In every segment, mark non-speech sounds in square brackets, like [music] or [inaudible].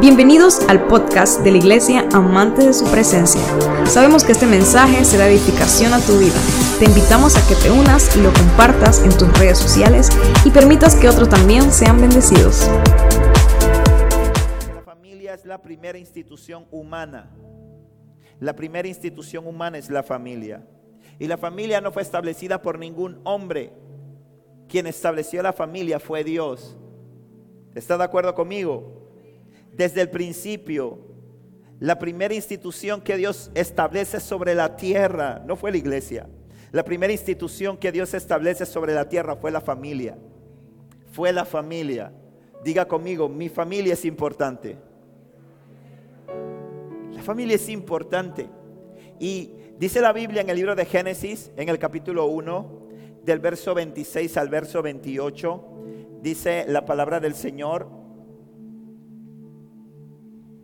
Bienvenidos al podcast de la Iglesia Amante de su Presencia. Sabemos que este mensaje será edificación a tu vida. Te invitamos a que te unas y lo compartas en tus redes sociales y permitas que otros también sean bendecidos. La familia es la primera institución humana. La primera institución humana es la familia. Y la familia no fue establecida por ningún hombre. Quien estableció la familia fue Dios. ¿Está de acuerdo conmigo? Desde el principio, la primera institución que Dios establece sobre la tierra no fue la iglesia. La primera institución que Dios establece sobre la tierra fue la familia. Fue la familia. Diga conmigo, mi familia es importante. La familia es importante. Y dice la Biblia en el libro de Génesis, en el capítulo 1, del verso 26 al verso 28, dice la palabra del Señor.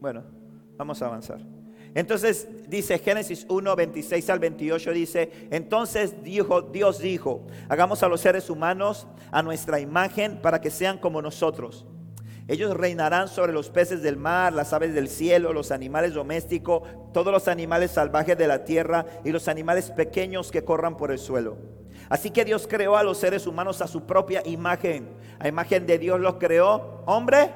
Bueno, vamos a avanzar. Entonces dice Génesis 1, 26 al 28, dice, entonces dijo, Dios dijo, hagamos a los seres humanos a nuestra imagen para que sean como nosotros. Ellos reinarán sobre los peces del mar, las aves del cielo, los animales domésticos, todos los animales salvajes de la tierra y los animales pequeños que corran por el suelo. Así que Dios creó a los seres humanos a su propia imagen. A imagen de Dios los creó, hombre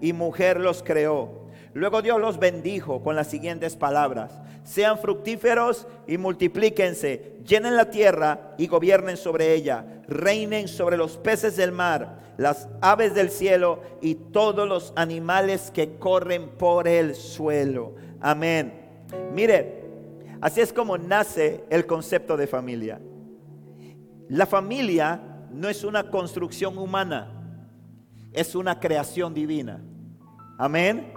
y mujer los creó. Luego Dios los bendijo con las siguientes palabras. Sean fructíferos y multiplíquense, llenen la tierra y gobiernen sobre ella, reinen sobre los peces del mar, las aves del cielo y todos los animales que corren por el suelo. Amén. Mire, así es como nace el concepto de familia. La familia no es una construcción humana, es una creación divina. Amén.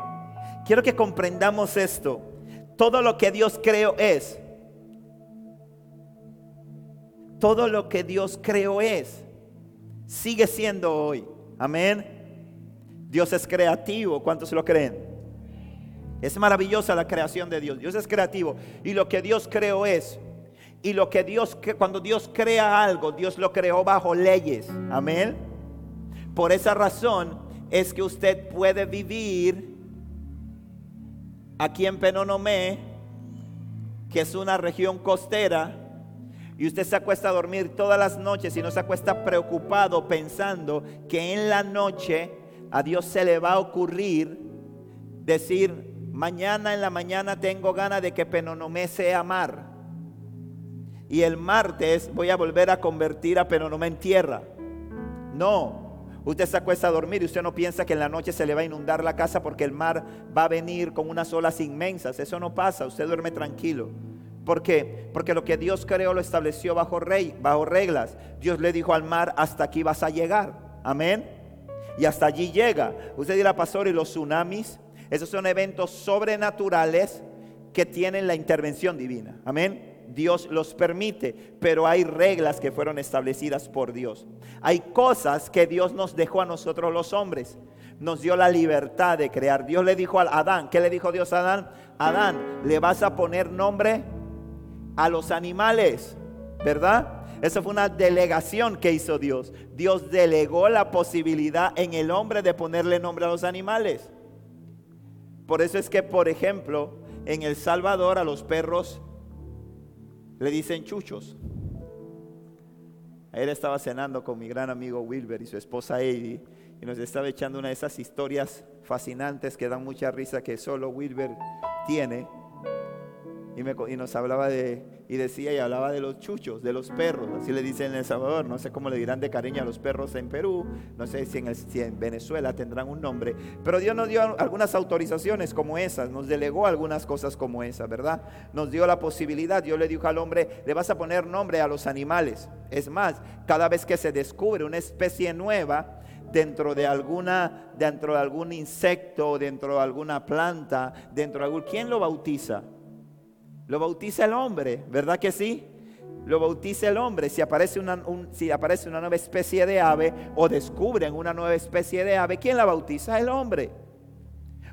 Quiero que comprendamos esto. Todo lo que Dios creó es. Todo lo que Dios creó es. Sigue siendo hoy. Amén. Dios es creativo. ¿Cuántos lo creen? Es maravillosa la creación de Dios. Dios es creativo. Y lo que Dios creó es. Y lo que Dios, cuando Dios crea algo, Dios lo creó bajo leyes. Amén. Por esa razón es que usted puede vivir aquí en Penonomé, que es una región costera, y usted se acuesta a dormir todas las noches y no se acuesta preocupado pensando que en la noche a Dios se le va a ocurrir decir, mañana en la mañana tengo ganas de que Penonomé sea mar. Y el martes voy a volver a convertir a Penonomé en tierra. No, Usted se acuesta a dormir y usted no piensa que en la noche se le va a inundar la casa porque el mar va a venir con unas olas inmensas. Eso no pasa, usted duerme tranquilo. ¿Por qué? Porque lo que Dios creó lo estableció bajo, rey, bajo reglas. Dios le dijo al mar, hasta aquí vas a llegar. Amén. Y hasta allí llega. Usted dirá, pastor, y los tsunamis, esos son eventos sobrenaturales que tienen la intervención divina. Amén. Dios los permite, pero hay reglas que fueron establecidas por Dios. Hay cosas que Dios nos dejó a nosotros los hombres. Nos dio la libertad de crear. Dios le dijo a Adán, ¿qué le dijo Dios a Adán? Adán, le vas a poner nombre a los animales, ¿verdad? Esa fue una delegación que hizo Dios. Dios delegó la posibilidad en el hombre de ponerle nombre a los animales. Por eso es que, por ejemplo, en El Salvador a los perros le dicen chuchos. Él estaba cenando con mi gran amigo Wilber y su esposa Eddie y nos estaba echando una de esas historias fascinantes que dan mucha risa que solo Wilber tiene y, nos hablaba de, y decía y hablaba de los chuchos, de los perros, así le dicen en El Salvador, no sé cómo le dirán de cariño a los perros en Perú, no sé si en, si en Venezuela tendrán un nombre, pero Dios nos dio algunas autorizaciones como esas, nos delegó algunas cosas como esas, ¿verdad? Nos dio la posibilidad, Dios le dijo al hombre, le vas a poner nombre a los animales, es más, cada vez que se descubre una especie nueva, dentro de alguna dentro de algún insecto, dentro de alguna planta, dentro de algún ¿quién lo bautiza? Lo bautiza el hombre, ¿verdad que sí? Lo bautiza el hombre. Si aparece, una, si aparece una nueva especie de ave o descubren una nueva especie de ave, ¿quién la bautiza? El hombre.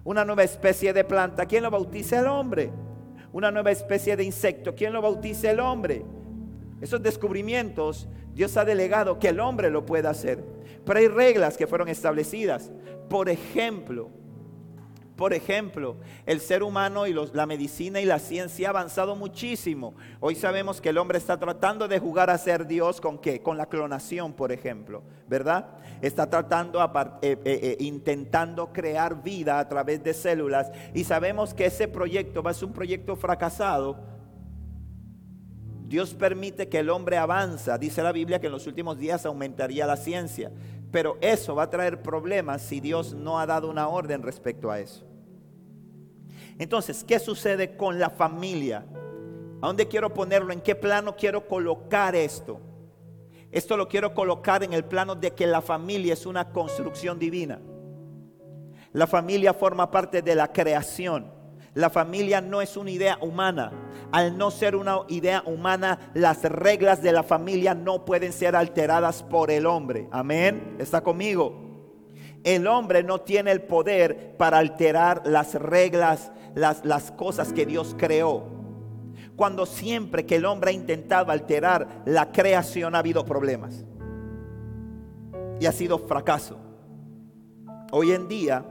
Una nueva especie de planta, ¿quién lo bautiza? El hombre. Una nueva especie de insecto, ¿quién lo bautiza? El hombre. Esos descubrimientos Dios ha delegado que el hombre lo pueda hacer. Pero hay reglas que fueron establecidas. Por ejemplo, Por ejemplo, el ser humano y la medicina y la ciencia ha avanzado muchísimo. Hoy sabemos que el hombre está tratando de jugar a ser Dios con qué? Con la clonación, por ejemplo, ¿verdad? Está tratando, eh, eh, eh, intentando crear vida a través de células y sabemos que ese proyecto va a ser un proyecto fracasado. Dios permite que el hombre avanza. Dice la Biblia que en los últimos días aumentaría la ciencia. Pero eso va a traer problemas si Dios no ha dado una orden respecto a eso. Entonces, ¿qué sucede con la familia? ¿A dónde quiero ponerlo? ¿En qué plano quiero colocar esto? Esto lo quiero colocar en el plano de que la familia es una construcción divina. La familia forma parte de la creación. La familia no es una idea humana. Al no ser una idea humana, las reglas de la familia no pueden ser alteradas por el hombre. Amén. ¿Está conmigo? El hombre no tiene el poder para alterar las reglas, las, las cosas que Dios creó. Cuando siempre que el hombre ha intentado alterar la creación ha habido problemas. Y ha sido fracaso. Hoy en día,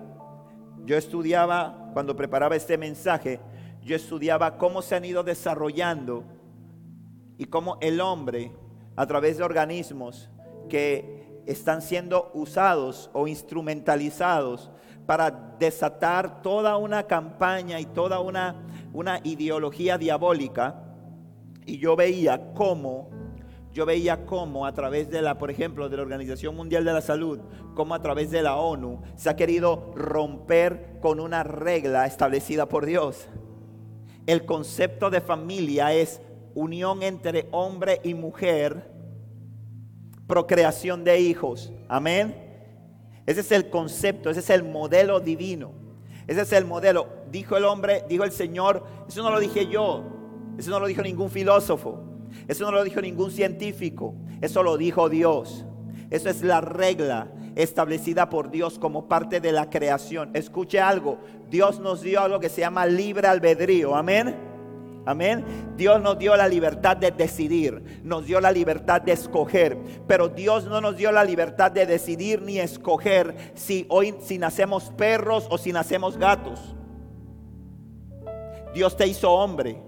yo estudiaba cuando preparaba este mensaje, yo estudiaba cómo se han ido desarrollando y cómo el hombre, a través de organismos que están siendo usados o instrumentalizados para desatar toda una campaña y toda una, una ideología diabólica, y yo veía cómo yo veía cómo a través de la, por ejemplo, de la Organización Mundial de la Salud, cómo a través de la ONU se ha querido romper con una regla establecida por Dios. El concepto de familia es unión entre hombre y mujer, procreación de hijos. Amén. Ese es el concepto, ese es el modelo divino. Ese es el modelo. Dijo el hombre, dijo el Señor, eso no lo dije yo, eso no lo dijo ningún filósofo. Eso no lo dijo ningún científico, eso lo dijo Dios. Eso es la regla establecida por Dios como parte de la creación. Escuche algo, Dios nos dio algo que se llama libre albedrío, amén. Amén. Dios nos dio la libertad de decidir, nos dio la libertad de escoger, pero Dios no nos dio la libertad de decidir ni escoger si hoy si nacemos perros o si nacemos gatos. Dios te hizo hombre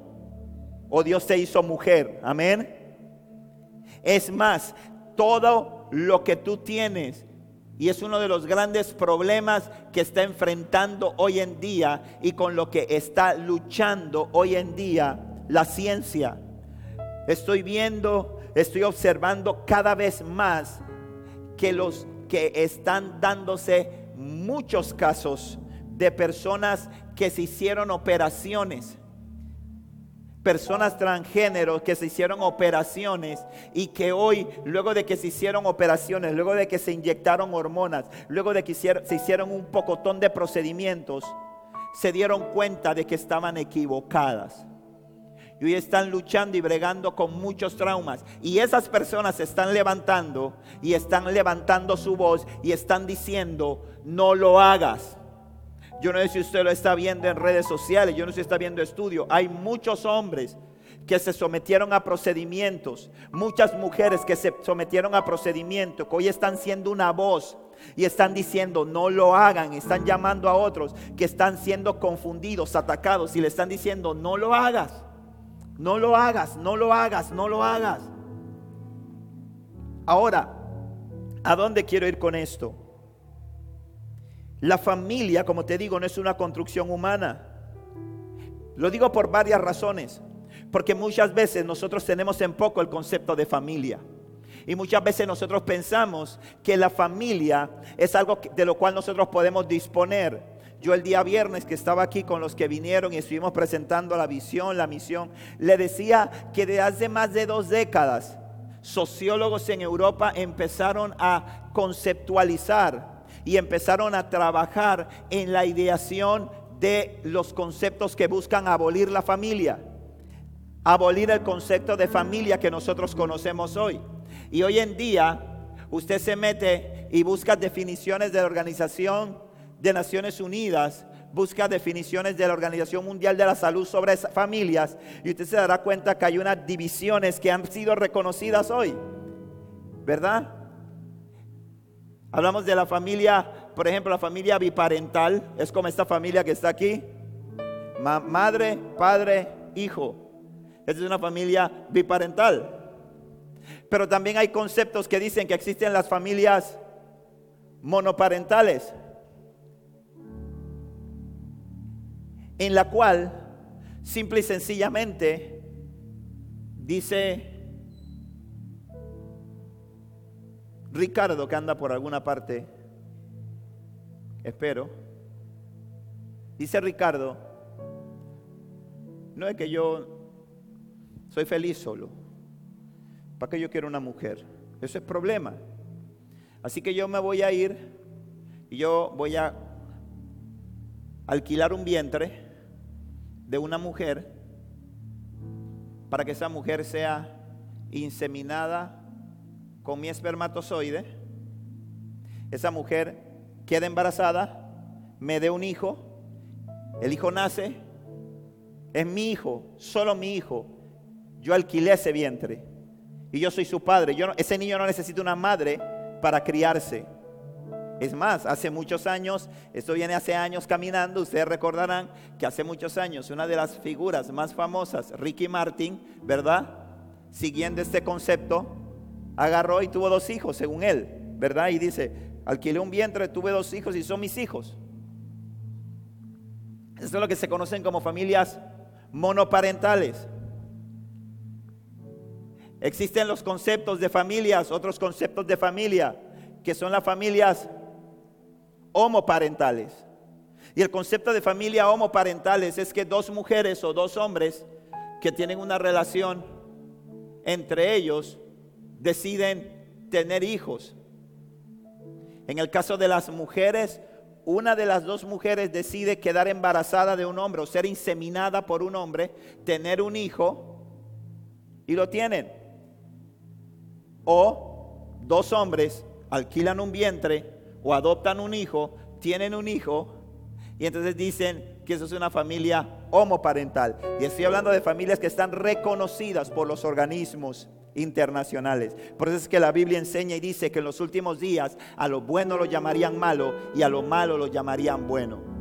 o Dios te hizo mujer. Amén. Es más, todo lo que tú tienes, y es uno de los grandes problemas que está enfrentando hoy en día y con lo que está luchando hoy en día la ciencia. Estoy viendo, estoy observando cada vez más que los que están dándose muchos casos de personas que se hicieron operaciones personas transgéneros que se hicieron operaciones y que hoy, luego de que se hicieron operaciones, luego de que se inyectaron hormonas, luego de que se hicieron un pocotón de procedimientos, se dieron cuenta de que estaban equivocadas. Y hoy están luchando y bregando con muchos traumas. Y esas personas se están levantando y están levantando su voz y están diciendo, no lo hagas. Yo no sé si usted lo está viendo en redes sociales, yo no sé si está viendo estudio. Hay muchos hombres que se sometieron a procedimientos, muchas mujeres que se sometieron a procedimientos, que hoy están siendo una voz y están diciendo no lo hagan, están llamando a otros que están siendo confundidos, atacados y le están diciendo no lo hagas, no lo hagas, no lo hagas, no lo hagas. Ahora, ¿a dónde quiero ir con esto? La familia, como te digo, no es una construcción humana. Lo digo por varias razones. Porque muchas veces nosotros tenemos en poco el concepto de familia. Y muchas veces nosotros pensamos que la familia es algo de lo cual nosotros podemos disponer. Yo el día viernes que estaba aquí con los que vinieron y estuvimos presentando la visión, la misión, le decía que de hace más de dos décadas, sociólogos en Europa empezaron a conceptualizar y empezaron a trabajar en la ideación de los conceptos que buscan abolir la familia, abolir el concepto de familia que nosotros conocemos hoy. Y hoy en día usted se mete y busca definiciones de la Organización de Naciones Unidas, busca definiciones de la Organización Mundial de la Salud sobre familias y usted se dará cuenta que hay unas divisiones que han sido reconocidas hoy, ¿verdad? Hablamos de la familia por ejemplo, la familia biparental es como esta familia que está aquí. madre, padre, hijo. Esta es una familia biparental. Pero también hay conceptos que dicen que existen las familias monoparentales, en la cual simple y sencillamente dice Ricardo que anda por alguna parte, espero, dice Ricardo, no es que yo soy feliz solo, ¿para qué yo quiero una mujer? Eso es problema. Así que yo me voy a ir y yo voy a alquilar un vientre de una mujer para que esa mujer sea inseminada con mi espermatozoide, esa mujer queda embarazada, me dé un hijo, el hijo nace, es mi hijo, solo mi hijo. Yo alquilé ese vientre y yo soy su padre. Ese niño no necesita una madre para criarse. Es más, hace muchos años, esto viene hace años caminando, ustedes recordarán que hace muchos años una de las figuras más famosas, Ricky Martin, ¿verdad? Siguiendo este concepto, agarró y tuvo dos hijos, según él, ¿verdad? Y dice, alquilé un vientre, tuve dos hijos y son mis hijos. Eso es lo que se conocen como familias monoparentales. Existen los conceptos de familias, otros conceptos de familia, que son las familias homoparentales. Y el concepto de familia homoparentales es que dos mujeres o dos hombres que tienen una relación entre ellos deciden tener hijos. En el caso de las mujeres, una de las dos mujeres decide quedar embarazada de un hombre o ser inseminada por un hombre, tener un hijo y lo tienen. O dos hombres alquilan un vientre o adoptan un hijo, tienen un hijo y entonces dicen que eso es una familia homoparental. Y estoy hablando de familias que están reconocidas por los organismos internacionales. Por eso es que la Biblia enseña y dice que en los últimos días a lo bueno lo llamarían malo y a lo malo lo llamarían bueno.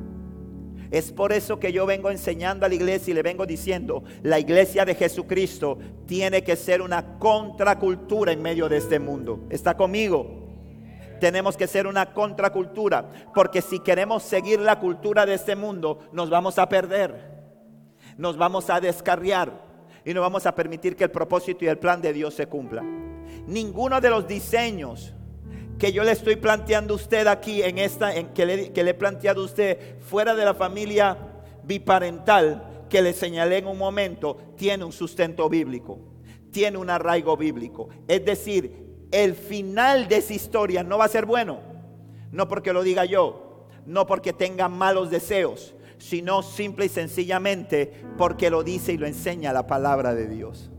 Es por eso que yo vengo enseñando a la iglesia y le vengo diciendo, la iglesia de Jesucristo tiene que ser una contracultura en medio de este mundo. ¿Está conmigo? Tenemos que ser una contracultura, porque si queremos seguir la cultura de este mundo, nos vamos a perder, nos vamos a descarriar y no vamos a permitir que el propósito y el plan de Dios se cumpla. Ninguno de los diseños que yo le estoy planteando a usted aquí en esta, en, que, le, que le he planteado a usted fuera de la familia biparental que le señalé en un momento, tiene un sustento bíblico, tiene un arraigo bíblico. Es decir, el final de esa historia no va a ser bueno, no porque lo diga yo, no porque tenga malos deseos, sino simple y sencillamente porque lo dice y lo enseña la palabra de Dios.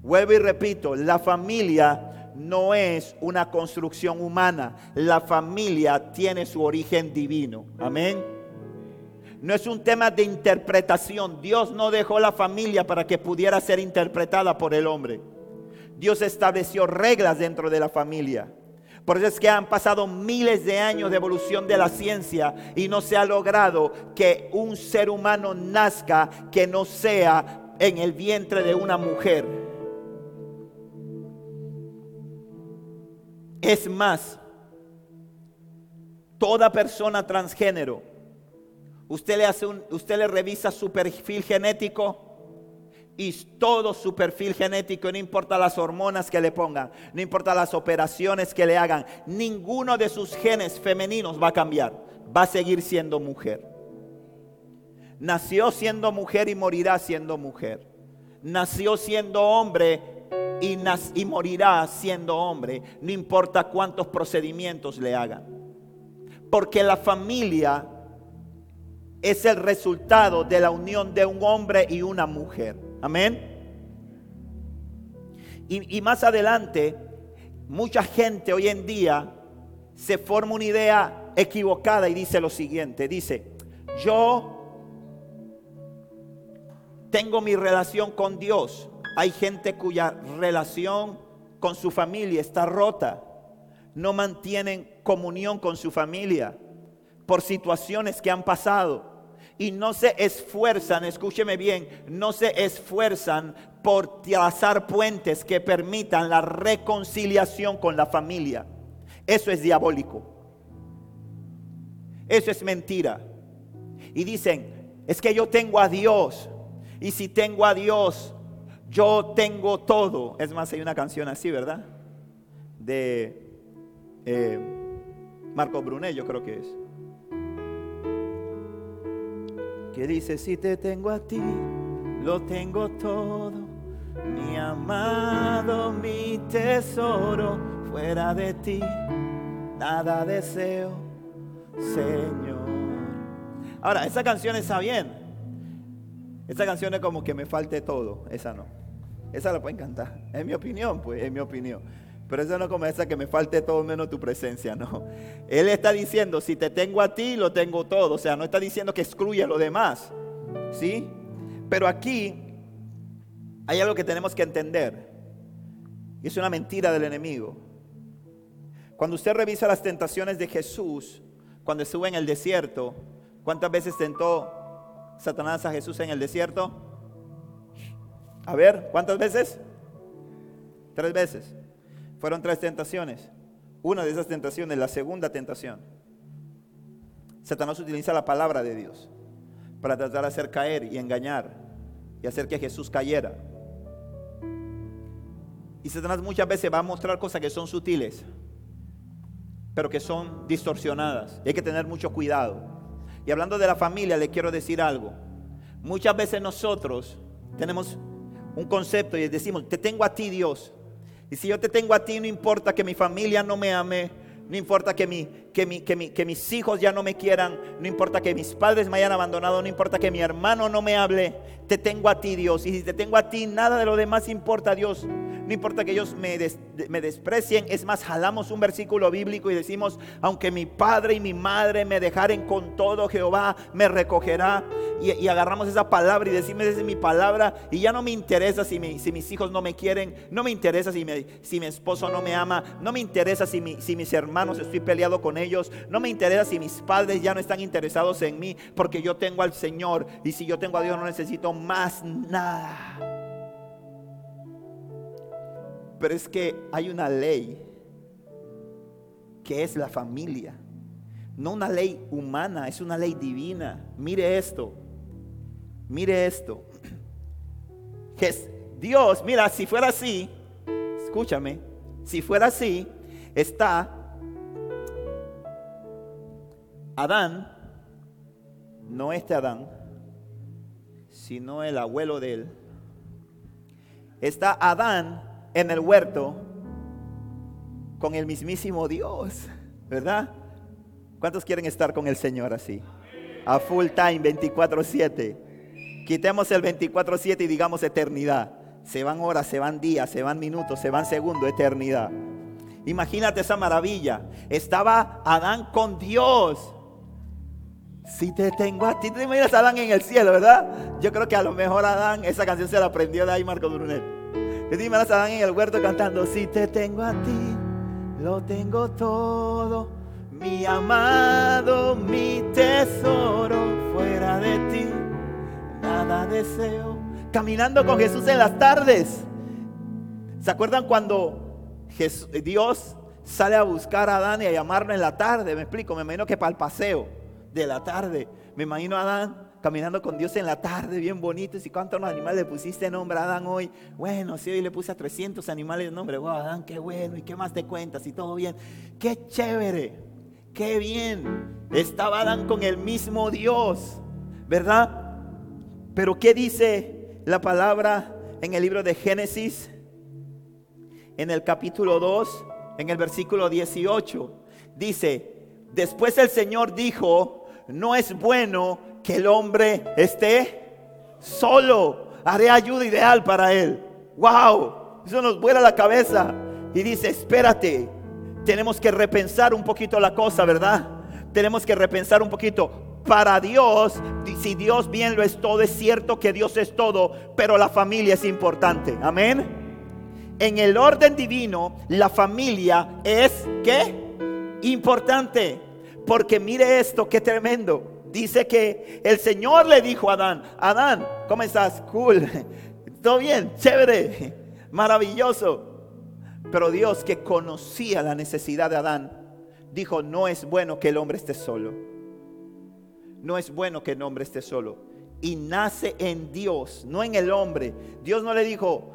Vuelvo y repito, la familia no es una construcción humana, la familia tiene su origen divino. Amén. No es un tema de interpretación. Dios no dejó la familia para que pudiera ser interpretada por el hombre. Dios estableció reglas dentro de la familia. Por eso es que han pasado miles de años de evolución de la ciencia y no se ha logrado que un ser humano nazca que no sea en el vientre de una mujer. Es más, toda persona transgénero, usted le hace un, usted le revisa su perfil genético y todo su perfil genético, no importa las hormonas que le pongan, no importa las operaciones que le hagan, ninguno de sus genes femeninos va a cambiar, va a seguir siendo mujer. Nació siendo mujer y morirá siendo mujer. Nació siendo hombre y, morirá siendo hombre, no importa cuántos procedimientos le hagan. Porque la familia es el resultado de la unión de un hombre y una mujer. Amén. Y, más adelante, mucha gente hoy en día se forma una idea equivocada y dice lo siguiente, dice, yo tengo mi relación con Dios. Hay gente cuya relación con su familia está rota. no mantienen comunión con su familia por situaciones que han pasado y no se esfuerzan, escúcheme bien, no se esfuerzan por trazar puentes que permitan la reconciliación con la familia. Eso es diabólico. Eso es mentira. Y dicen, es que yo tengo a Dios. Y si tengo a Dios, yo tengo todo. Es más, hay una canción así, ¿verdad? De eh, Marco Brunet, yo creo que es. Que dice, si te tengo a ti, lo tengo todo. Mi amado, mi tesoro, fuera de ti, nada deseo, Señor. Ahora, esa canción está bien. Esa canción es como que me falte todo. Esa no. Esa la pueden cantar. Es mi opinión, pues, es mi opinión. Pero eso no como esa que me falte todo menos tu presencia, no. Él está diciendo, si te tengo a ti, lo tengo todo. O sea, no está diciendo que excluya lo demás. ¿Sí? Pero aquí hay algo que tenemos que entender. Y es una mentira del enemigo. Cuando usted revisa las tentaciones de Jesús, cuando estuvo en el desierto, ¿cuántas veces tentó Satanás a Jesús en el desierto? A ver, ¿cuántas veces? Tres veces. Fueron tres tentaciones. Una de esas tentaciones, la segunda tentación. Satanás utiliza la palabra de Dios para tratar de hacer caer y engañar y hacer que Jesús cayera. Y Satanás muchas veces va a mostrar cosas que son sutiles, pero que son distorsionadas. Y hay que tener mucho cuidado. Y hablando de la familia, le quiero decir algo. Muchas veces nosotros tenemos un concepto y decimos, te tengo a ti Dios. Y si yo te tengo a ti, no importa que mi familia no me ame, no importa que, mi, que, que, mis hijos ya no me quieran, no importa que mis padres me hayan abandonado, no importa que mi hermano no me hable, te tengo a ti Dios. Y si te tengo a ti, nada de lo demás importa Dios. No importa que ellos me, desprecien. Es más, jalamos un versículo bíblico y decimos, aunque mi padre y mi madre me dejaren con todo, Jehová me recogerá. Y, agarramos esa palabra y decimos, esa es mi palabra. Y ya no me interesa si, mis hijos no me quieren, no me interesa si, si mi esposo no me ama, no me interesa si, si mis hermanos estoy peleado con ellos, no me interesa si mis padres ya no están interesados en mí, porque yo tengo al Señor. Y si yo tengo a Dios no necesito más nada. Pero es que hay una ley que es la familia. No una ley humana, es una ley divina. Mire esto. Mire esto. [clears throat] Dios, mira, si fuera así, escúchame, si fuera así, está Adán, no este Adán, sino el abuelo de él. Está Adán en el huerto con el mismísimo Dios, ¿verdad? ¿Cuántos quieren estar con el Señor así? A full time, 24/7. Quitemos el 24/7 y digamos eternidad. Se van horas, se van días, se van minutos, se van segundos, eternidad. Imagínate esa maravilla. Estaba Adán con Dios. Si te tengo a ti, te imaginas a Adán en el cielo, ¿verdad? Yo creo que a lo mejor Adán, esa canción se la aprendió de ahí Marco Brunet. Te imaginas a Adán en el huerto cantando, si te tengo a ti, lo tengo todo. Mi amado, mi tesoro, fuera de ti, nada deseo. Caminando con Jesús en las tardes. ¿Se acuerdan cuando Dios sale a buscar a Adán y a llamarlo en la tarde? Me explico, me imagino que para el paseo de la tarde. Me imagino a Adán caminando con Dios en la tarde, bien bonito. ¿Y cuántos animales le pusiste nombre a Adán hoy? Bueno, sí, hoy le puse a 300 animales de nombre. Wow, Adán, qué bueno. ¿Y qué más te cuentas? Y todo bien. Qué chévere. Qué bien. Estaba Adán con el mismo Dios, ¿verdad? Pero ¿qué dice la palabra en el libro de Génesis? En el capítulo 2, en el versículo 18. Dice, después el Señor dijo, no es bueno que el hombre esté solo. Haré ayuda ideal para él. Wow, eso nos vuela la cabeza. Y dice, espérate, tenemos que repensar un poquito la cosa, ¿verdad? Tenemos que repensar un poquito. Para Dios, si Dios bien lo es todo, es cierto que Dios es todo, pero la familia es importante. Amén. En el orden divino, la familia es ¿qué? Importante. Porque mire esto, qué tremendo. Dice que el Señor le dijo a Adán, Adán, ¿cómo estás? Cool. [laughs] ¿Todo bien? Chévere. [laughs] Maravilloso. Pero Dios que conocía la necesidad de Adán, dijo, no es bueno que el hombre esté solo. No es bueno que el hombre esté solo. Y nace en Dios, no en el hombre. Dios no le dijo,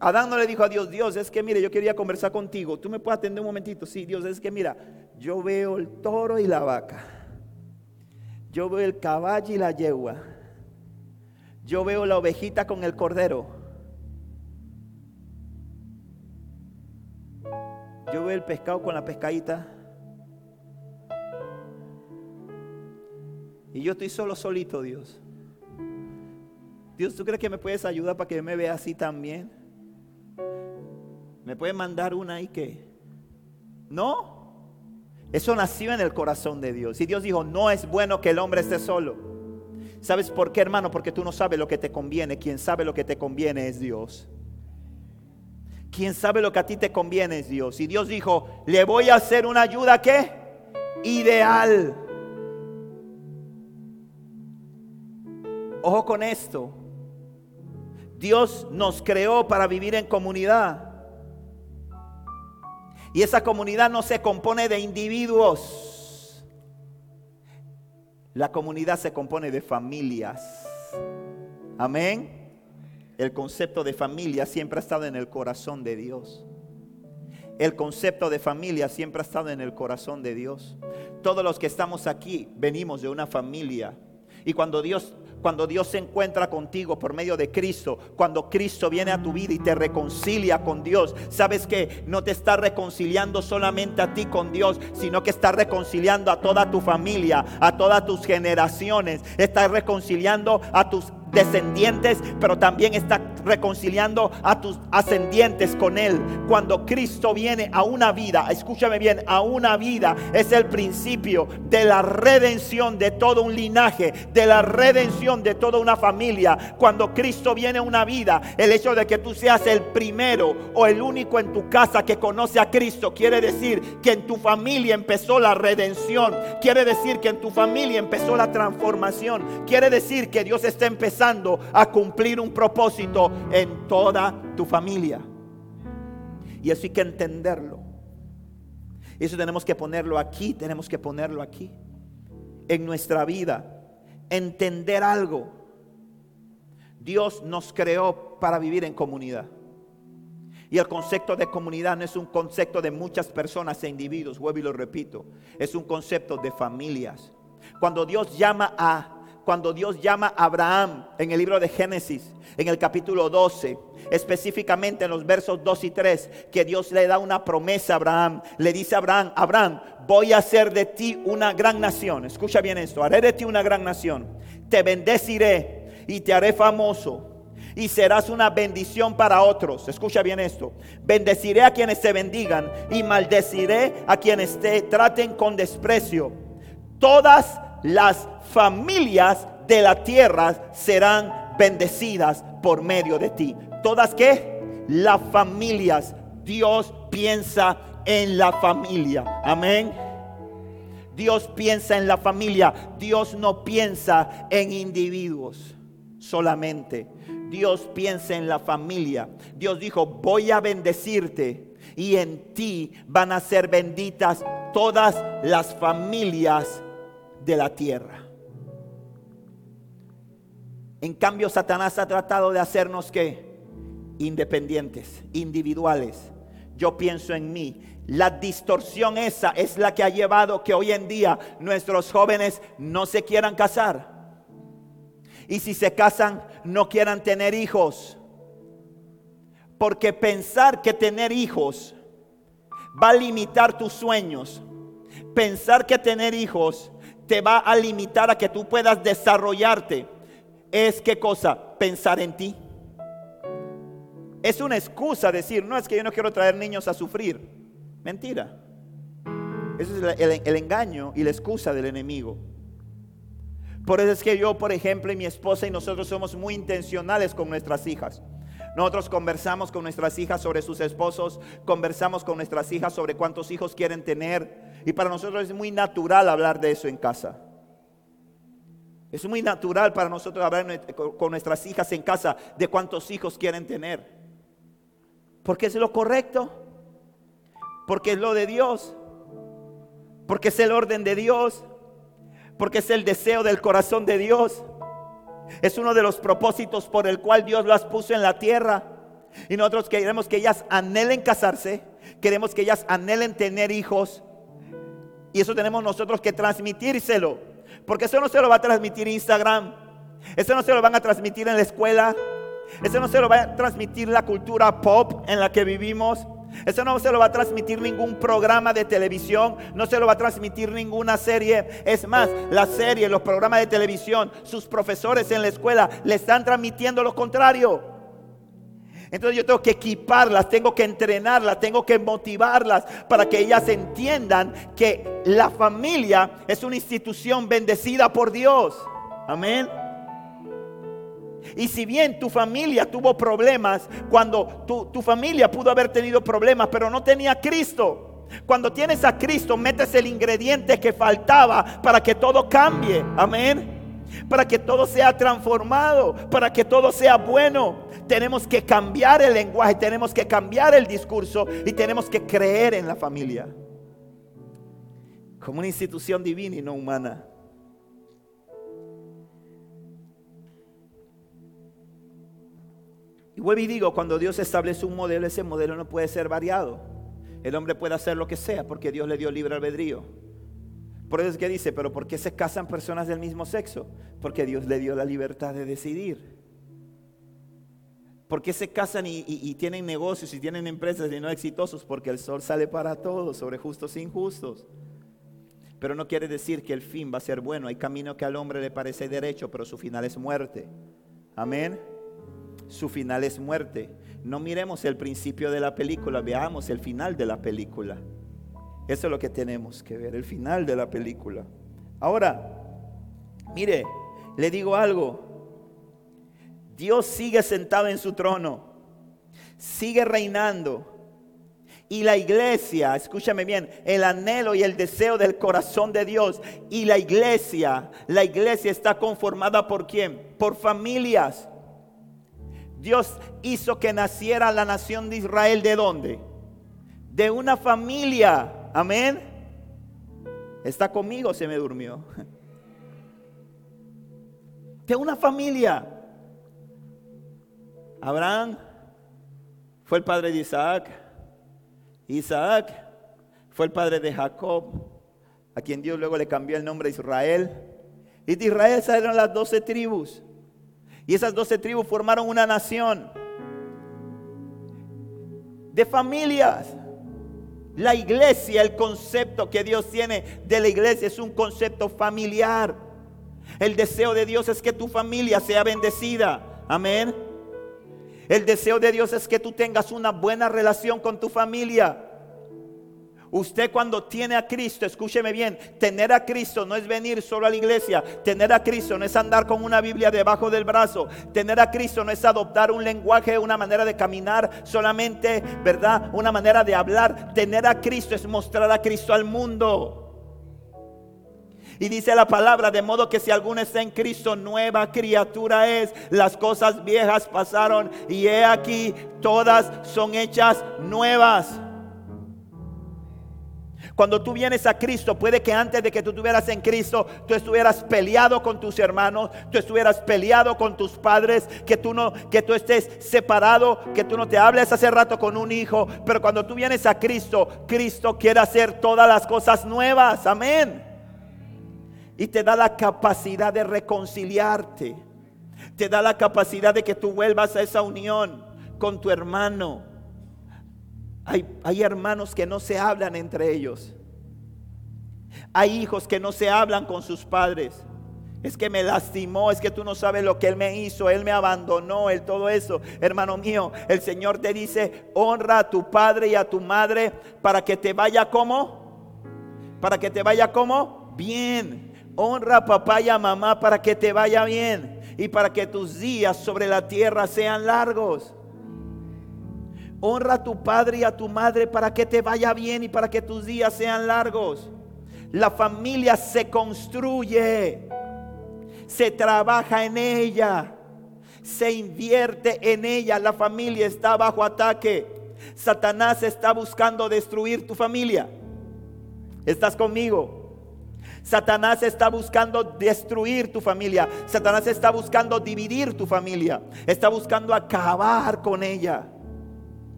Adán no le dijo a Dios, Dios, es que mire, yo quería conversar contigo. ¿Tú me puedes atender un momentito? Sí, Dios, es que mira, yo veo el toro y la vaca. Yo veo el caballo y la yegua. Yo veo la ovejita con el cordero. Yo veo el pescado con la pescadita. Y yo estoy solo solito, Dios. Dios, ¿tú crees que me puedes ayudar para que yo me vea así también? ¿Me puedes mandar una y qué? No. Eso nació en el corazón de Dios. Y Dios dijo, no es bueno que el hombre esté solo. ¿Sabes por qué, hermano? Porque tú no sabes lo que te conviene. Quien sabe lo que te conviene es Dios. Quien sabe lo que a ti te conviene es Dios. Y Dios dijo, le voy a hacer una ayuda que ideal. Ojo con esto. Dios nos creó para vivir en comunidad. Y esa comunidad no se compone de individuos. La comunidad se compone de familias. Amén. El concepto de familia siempre ha estado en el corazón de Dios. El concepto de familia siempre ha estado en el corazón de Dios. Todos los que estamos aquí venimos de una familia. Y cuando Dios cuando Dios se encuentra contigo por medio de Cristo, cuando Cristo viene a tu vida y te reconcilia con Dios, sabes que no te está reconciliando solamente a ti con Dios, sino que está reconciliando a toda tu familia, a todas tus generaciones, está reconciliando a tus descendientes, pero también está reconciliando a tus ascendientes con Él. Cuando Cristo viene a una vida, escúchame bien, a una vida es el principio de la redención de todo un linaje, de la redención de toda una familia. Cuando Cristo viene a una vida, el hecho de que tú seas el primero o el único en tu casa que conoce a Cristo, quiere decir que en tu familia empezó la redención, quiere decir que en tu familia empezó la transformación, quiere decir que Dios está empezando a cumplir un propósito en toda tu familia. Y eso hay que entenderlo. Eso tenemos que ponerlo aquí, tenemos que ponerlo aquí. En nuestra vida. Entender algo. Dios nos creó para vivir en comunidad. Y el concepto de comunidad no es un concepto de muchas personas e individuos, vuelvo y lo repito, es un concepto de familias. Cuando Dios llama a cuando Dios llama a Abraham en el libro de Génesis, en el capítulo 12, específicamente en los versos 2 y 3, que Dios le da una promesa a Abraham. Le dice a Abraham, Abraham, voy a hacer de ti una gran nación. Escucha bien esto, haré de ti una gran nación. Te bendeciré y te haré famoso y serás una bendición para otros. Escucha bien esto. Bendeciré a quienes te bendigan y maldeciré a quienes te traten con desprecio. Todas las familias de la tierra serán bendecidas por medio de ti. ¿Todas qué? Las familias. Dios piensa en la familia. Amén. Dios piensa en la familia. Dios no piensa en individuos solamente. Dios piensa en la familia. Dios dijo, voy a bendecirte y en ti van a ser benditas todas las familias de la tierra. En cambio, Satanás ha tratado de hacernos que independientes, individuales. Yo pienso en mí. La distorsión esa es la que ha llevado que hoy en día nuestros jóvenes no se quieran casar. Y si se casan, no quieran tener hijos. Porque pensar que tener hijos va a limitar tus sueños. Pensar que tener hijos te va a limitar a que tú puedas desarrollarte es qué cosa? Pensar en ti. Es una excusa decir, no es que yo no quiero traer niños a sufrir. Mentira. Ese es el, el, engaño y la excusa del enemigo. Por eso es que yo, por ejemplo, y mi esposa y nosotros somos muy intencionales con nuestras hijas. Nosotros conversamos con nuestras hijas sobre sus esposos, conversamos con nuestras hijas sobre cuántos hijos quieren tener. Y para nosotros es muy natural hablar de eso en casa. Es muy natural para nosotros hablar con nuestras hijas en casa de cuántos hijos quieren tener. Porque es lo correcto. Porque es lo de Dios. Porque es el orden de Dios. Porque es el deseo del corazón de Dios. Es uno de los propósitos por el cual Dios las puso en la tierra. Y nosotros queremos que ellas anhelen casarse. Queremos que ellas anhelen tener hijos. Y eso tenemos nosotros que transmitírselo. Porque eso no se lo va a transmitir Instagram. Eso no se lo van a transmitir en la escuela. Eso no se lo va a transmitir la cultura pop en la que vivimos. Eso no se lo va a transmitir ningún programa de televisión, no se lo va a transmitir ninguna serie. Es más, la serie, los programas de televisión, sus profesores en la escuela le están transmitiendo lo contrario. Entonces yo tengo que equiparlas, tengo que entrenarlas, tengo que motivarlas para que ellas entiendan que la familia es una institución bendecida por Dios. Amén. Y si bien tu familia tuvo problemas, cuando tu, tu, familia pudo haber tenido problemas, pero no tenía Cristo. Cuando tienes a Cristo, metes el ingrediente que faltaba para que todo cambie. Amén para que todo sea transformado, para que todo sea bueno. Tenemos que cambiar el lenguaje, tenemos que cambiar el discurso y tenemos que creer en la familia como una institución divina y no humana. Y vuelvo y digo, cuando Dios establece un modelo, ese modelo no puede ser variado. El hombre puede hacer lo que sea porque Dios le dio libre albedrío. Por eso es que dice, pero ¿por qué se casan personas del mismo sexo? Porque Dios le dio la libertad de decidir. ¿Por qué se casan y, tienen negocios y tienen empresas y no exitosos? Porque el sol sale para todos, sobre justos e injustos. Pero no quiere decir que el fin va a ser bueno. Hay camino que al hombre le parece derecho, pero su final es muerte. Amén. Su final es muerte. No miremos el principio de la película, veamos el final de la película. Eso es lo que tenemos que ver, el final de la película. Ahora, mire, le digo algo. Dios sigue sentado en su trono, sigue reinando. Y la iglesia, escúchame bien, el anhelo y el deseo del corazón de Dios. Y la iglesia, la iglesia está conformada por quién? Por familias. Dios hizo que naciera la nación de Israel de dónde? De una familia. Amén. Está conmigo, se me durmió. [laughs] De una familia. Abraham fue el padre de Isaac. Isaac fue el padre de Jacob, a quien Dios luego le cambió el nombre de Israel. Y de Israel salieron las doce tribus. Y esas doce tribus formaron una nación de familias. La iglesia, el concepto que Dios tiene de la iglesia es un concepto familiar. El deseo de Dios es que tu familia sea bendecida. Amén. El deseo de Dios es que tú tengas una buena relación con tu familia. Usted cuando tiene a Cristo, escúcheme bien, tener a Cristo no es venir solo a la iglesia, tener a Cristo no es andar con una Biblia debajo del brazo, tener a Cristo no es adoptar un lenguaje, una manera de caminar solamente, ¿verdad? Una manera de hablar, tener a Cristo es mostrar a Cristo al mundo. Y dice la palabra, de modo que si alguno está en Cristo, nueva criatura es. Las cosas viejas pasaron y he aquí, todas son hechas nuevas. Cuando tú vienes a Cristo, puede que antes de que tú estuvieras en Cristo, tú estuvieras peleado con tus hermanos, tú estuvieras peleado con tus padres, que tú no, que tú estés separado, que tú no te hables hace rato con un hijo, pero cuando tú vienes a Cristo, Cristo quiere hacer todas las cosas nuevas. Amén. Y te da la capacidad de reconciliarte. Te da la capacidad de que tú vuelvas a esa unión con tu hermano hay, hermanos que no se hablan entre ellos. Hay hijos que no se hablan con sus padres. Es que me lastimó, es que tú no sabes lo que Él me hizo, Él me abandonó, Él todo eso. Hermano mío, el Señor te dice, honra a tu padre y a tu madre para que te vaya como, para que te vaya como, bien. Honra a papá y a mamá para que te vaya bien y para que tus días sobre la tierra sean largos. Honra a tu padre y a tu madre para que te vaya bien y para que tus días sean largos. La familia se construye, se trabaja en ella, se invierte en ella. La familia está bajo ataque. Satanás está buscando destruir tu familia. ¿Estás conmigo? Satanás está buscando destruir tu familia. Satanás está buscando dividir tu familia. Está buscando acabar con ella.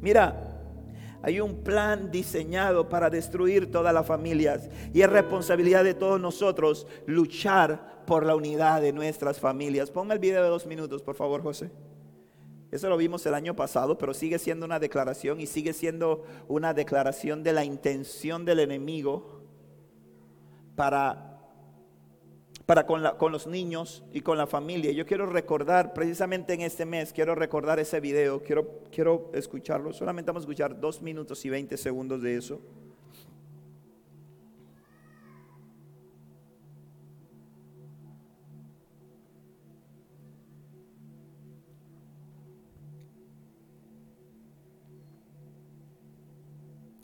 Mira, hay un plan diseñado para destruir todas las familias y es responsabilidad de todos nosotros luchar por la unidad de nuestras familias. Ponme el video de dos minutos, por favor, José. Eso lo vimos el año pasado, pero sigue siendo una declaración y sigue siendo una declaración de la intención del enemigo para, para con, con los niños y con la familia. Yo quiero recordar, precisamente en este mes, quiero recordar ese video, quiero, quiero escucharlo. Solamente vamos a escuchar dos minutos y veinte segundos de eso.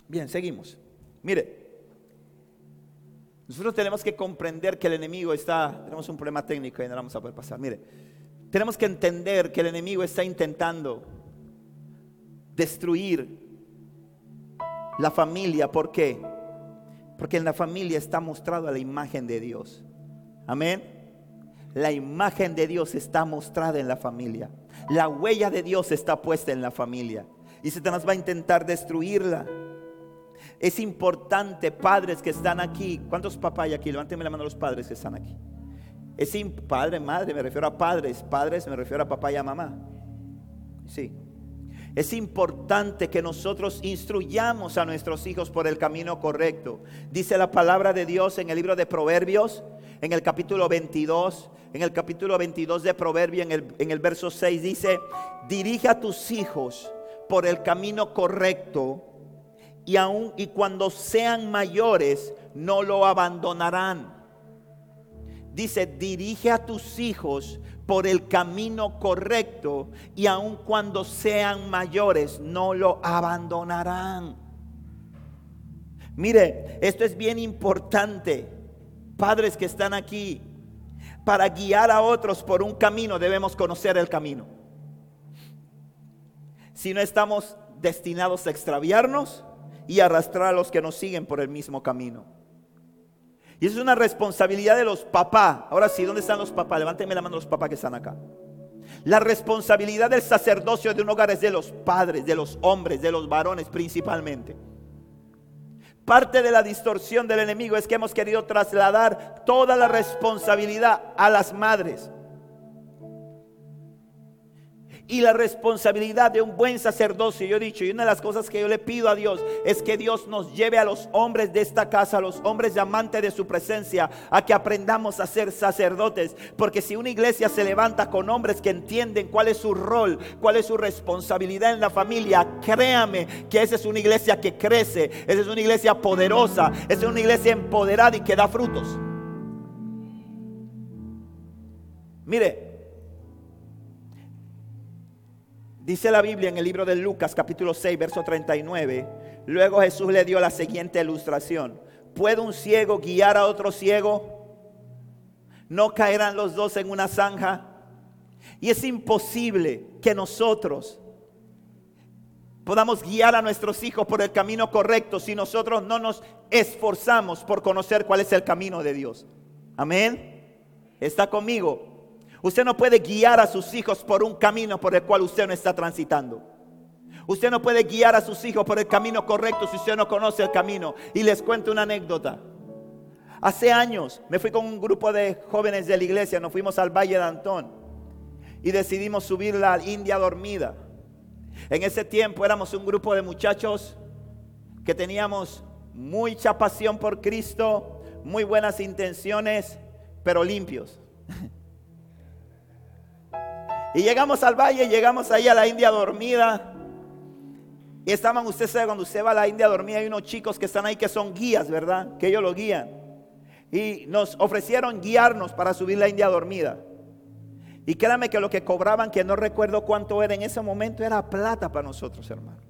Bien, seguimos. Mire, nosotros tenemos que comprender que el enemigo está, tenemos un problema técnico y no vamos a poder pasar. Mire, tenemos que entender que el enemigo está intentando destruir la familia. ¿Por qué? Porque en la familia está mostrada la imagen de Dios. Amén. La imagen de Dios está mostrada en la familia. La huella de Dios está puesta en la familia. Y Satanás va a intentar destruirla. Es importante, padres que están aquí. ¿Cuántos papás hay aquí? Levánteme la mano a los padres que están aquí. Es padre, madre, me refiero a padres. Padres, me refiero a papá y a mamá. Sí. Es importante que nosotros instruyamos a nuestros hijos por el camino correcto. Dice la palabra de Dios en el libro de Proverbios, en el capítulo 22, en el capítulo 22 de Proverbios, en el, en el verso 6, dice, dirige a tus hijos por el camino correcto y aun y cuando sean mayores no lo abandonarán. Dice, dirige a tus hijos por el camino correcto y aun cuando sean mayores no lo abandonarán. Mire, esto es bien importante. Padres que están aquí, para guiar a otros por un camino debemos conocer el camino. Si no estamos destinados a extraviarnos, y arrastrar a los que nos siguen por el mismo camino. Y eso es una responsabilidad de los papás. Ahora sí, ¿dónde están los papás? Levánteme la mano los papás que están acá. La responsabilidad del sacerdocio de un hogar es de los padres, de los hombres, de los varones principalmente. Parte de la distorsión del enemigo es que hemos querido trasladar toda la responsabilidad a las madres y la responsabilidad de un buen sacerdocio. Yo he dicho, y una de las cosas que yo le pido a Dios es que Dios nos lleve a los hombres de esta casa, a los hombres amantes de su presencia, a que aprendamos a ser sacerdotes. Porque si una iglesia se levanta con hombres que entienden cuál es su rol, cuál es su responsabilidad en la familia, créame que esa es una iglesia que crece, esa es una iglesia poderosa, esa es una iglesia empoderada y que da frutos. Mire, Dice la Biblia en el libro de Lucas capítulo 6, verso 39. Luego Jesús le dio la siguiente ilustración. ¿Puede un ciego guiar a otro ciego? ¿No caerán los dos en una zanja? Y es imposible que nosotros podamos guiar a nuestros hijos por el camino correcto si nosotros no nos esforzamos por conocer cuál es el camino de Dios. Amén. ¿Está conmigo? Usted no puede guiar a sus hijos por un camino por el cual usted no está transitando. Usted no puede guiar a sus hijos por el camino correcto si usted no conoce el camino. Y les cuento una anécdota. Hace años me fui con un grupo de jóvenes de la iglesia, nos fuimos al Valle de Antón y decidimos subir la India dormida. En ese tiempo éramos un grupo de muchachos que teníamos mucha pasión por Cristo, muy buenas intenciones, pero limpios. [laughs] Y llegamos al valle, llegamos ahí a la India dormida. Y estaban, usted sabe, cuando usted va a la India dormida, hay unos chicos que están ahí que son guías, ¿verdad? Que ellos lo guían. Y nos ofrecieron guiarnos para subir la India dormida. Y créame que lo que cobraban, que no recuerdo cuánto era en ese momento, era plata para nosotros, hermano.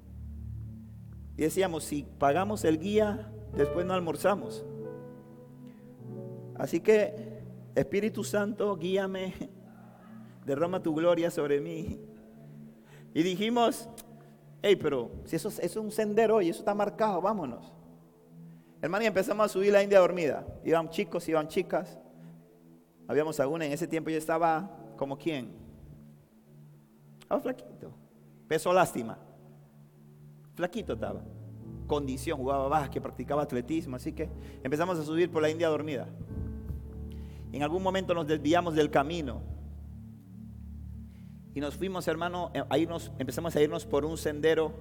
Y decíamos, si pagamos el guía, después no almorzamos. Así que, Espíritu Santo, guíame, derrama tu gloria sobre mí. Y dijimos, hey, pero si eso es un sendero y eso está marcado, vámonos. Hermano, y empezamos a subir la India dormida. Iban chicos, iban chicas. Habíamos alguna, en ese tiempo yo estaba como quién. Estaba flaquito. Peso lástima. Flaquito estaba. Condición, jugaba que practicaba atletismo. Así que empezamos a subir por la India dormida. En algún momento nos desviamos del camino. Y nos fuimos, hermano, a irnos, empezamos a irnos por un sendero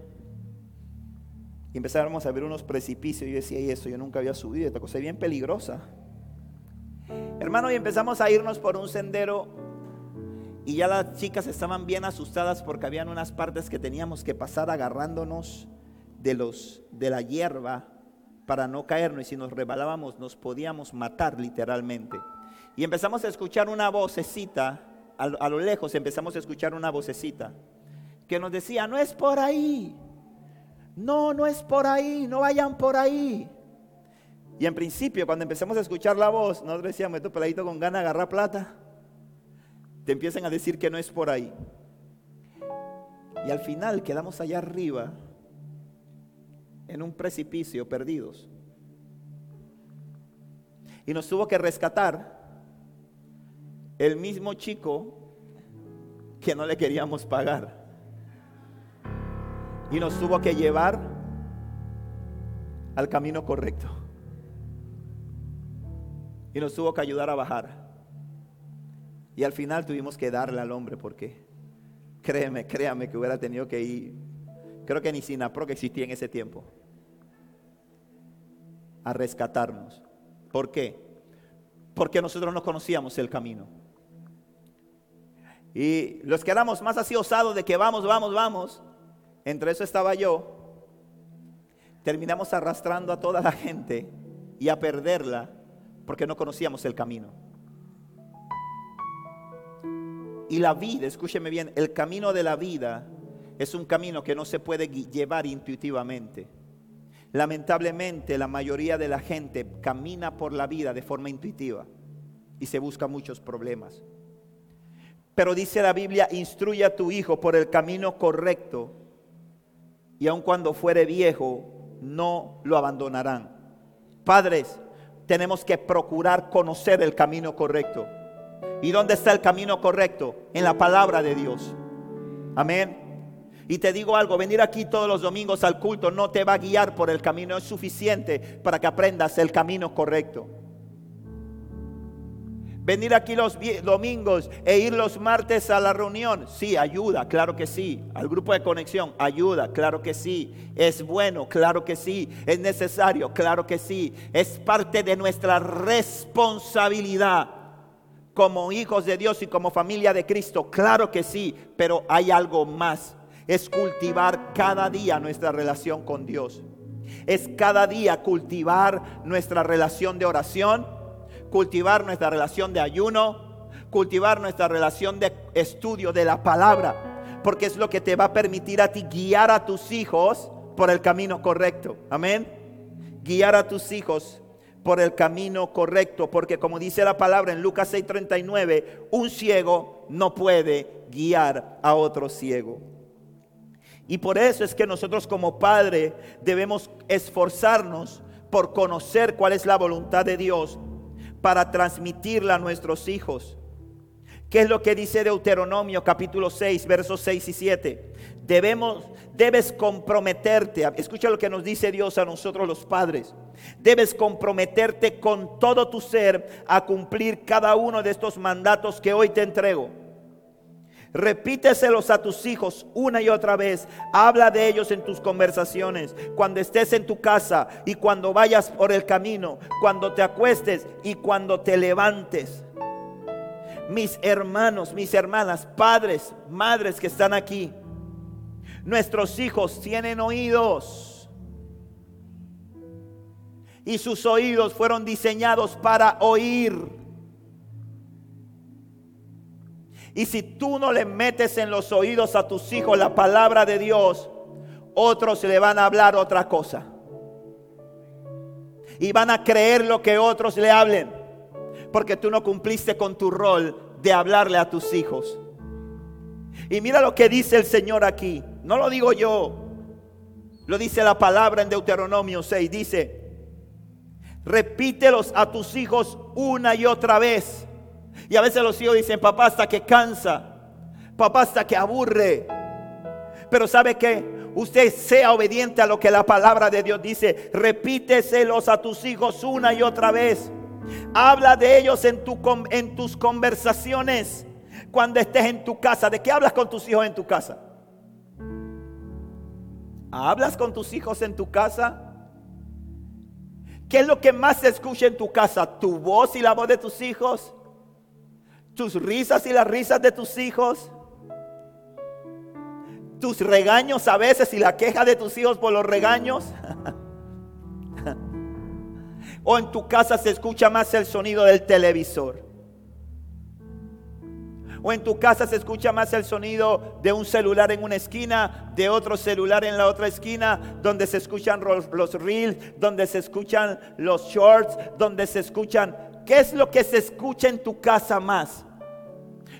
y empezamos a ver unos precipicios. Yo decía, y eso, yo nunca había subido, esta cosa es bien peligrosa. Hermano, y empezamos a irnos por un sendero. Y ya las chicas estaban bien asustadas porque habían unas partes que teníamos que pasar agarrándonos de, los, de la hierba para no caernos. Y si nos rebalábamos, nos podíamos matar literalmente. Y empezamos a escuchar una vocecita, a, lo lejos empezamos a escuchar una vocecita que nos decía, no es por ahí no, no es por ahí, no vayan por ahí. Y en principio, cuando empezamos a escuchar la voz, nosotros decíamos, estos peladito con ganas de agarrar plata, te empiezan a decir que no es por ahí. Y al final quedamos allá arriba, en un precipicio, perdidos. Y nos tuvo que rescatar el mismo chico que no le queríamos pagar y nos tuvo que llevar al camino correcto. Y nos tuvo que ayudar a bajar. Y al final tuvimos que darle al hombre porque, créeme, créame que hubiera tenido que ir, creo que ni Sinapro que existía en ese tiempo, a rescatarnos. ¿Por qué? Porque nosotros no conocíamos el camino. Y los que éramos más así osados de que vamos, vamos, vamos, entre eso estaba yo. Terminamos arrastrando a toda la gente y a perderla porque no conocíamos el camino. Y la vida, escúcheme bien, el camino de la vida es un camino que no se puede llevar intuitivamente. Lamentablemente la mayoría de la gente camina por la vida de forma intuitiva y se busca muchos problemas. Pero dice la Biblia, instruye a tu hijo por el camino correcto y aun cuando fuere viejo, no lo abandonarán. Padres, tenemos que procurar conocer el camino correcto. ¿Y dónde está el camino correcto? En la palabra de Dios. Amén. Y te digo algo, venir aquí todos los domingos al culto no te va a guiar por el camino, es suficiente para que aprendas el camino correcto. Venir aquí los domingos e ir los martes a la reunión, sí, ayuda, claro que sí. Al grupo de conexión, ayuda, claro que sí. Es bueno, claro que sí. Es necesario, claro que sí. Es parte de nuestra responsabilidad como hijos de Dios y como familia de Cristo, claro que sí. Pero hay algo más. Es cultivar cada día nuestra relación con Dios. Es cada día cultivar nuestra relación de oración cultivar nuestra relación de ayuno, cultivar nuestra relación de estudio de la palabra, porque es lo que te va a permitir a ti guiar a tus hijos por el camino correcto. Amén. Guiar a tus hijos por el camino correcto, porque como dice la palabra en Lucas 6:39, un ciego no puede guiar a otro ciego. Y por eso es que nosotros como padre debemos esforzarnos por conocer cuál es la voluntad de Dios para transmitirla a nuestros hijos. ¿Qué es lo que dice Deuteronomio capítulo 6, versos 6 y 7? Debemos, debes comprometerte, escucha lo que nos dice Dios a nosotros los padres. Debes comprometerte con todo tu ser a cumplir cada uno de estos mandatos que hoy te entrego Repíteselos a tus hijos una y otra vez. Habla de ellos en tus conversaciones, cuando estés en tu casa y cuando vayas por el camino, cuando te acuestes y cuando te levantes. Mis hermanos, mis hermanas, padres, madres que están aquí, nuestros hijos tienen oídos. Y sus oídos fueron diseñados para oír Y si tú no le metes en los oídos a tus hijos la palabra de Dios, otros le van a hablar otra cosa. Y van a creer lo que otros le hablen. Porque tú no cumpliste con tu rol de hablarle a tus hijos. Y mira lo que dice el Señor aquí. No lo digo yo. Lo dice la palabra en Deuteronomio 6. Dice, repítelos a tus hijos una y otra vez. Y a veces los hijos dicen, papá hasta que cansa. Papá hasta que aburre. Pero ¿sabe qué? Usted sea obediente a lo que la palabra de Dios dice. Repíteselos a tus hijos una y otra vez. Habla de ellos en, en tus conversaciones cuando estés en tu casa. ¿De qué hablas con tus hijos en tu casa? ¿Hablas con tus hijos en tu casa? ¿Qué es lo que más se escucha en tu casa? ¿Tu voz y la voz de tus hijos? ¿Tus risas y las risas de tus hijos? ¿Tus regaños a veces y la queja de tus hijos por los regaños? [laughs] ¿O en tu casa se escucha más el sonido del televisor? O en tu casa se escucha más el sonido de un celular en una esquina, de otro celular en la otra esquina, donde se escuchan los reels, donde se escuchan los shorts, donde se escuchan... ¿Qué es lo que se escucha en tu casa más?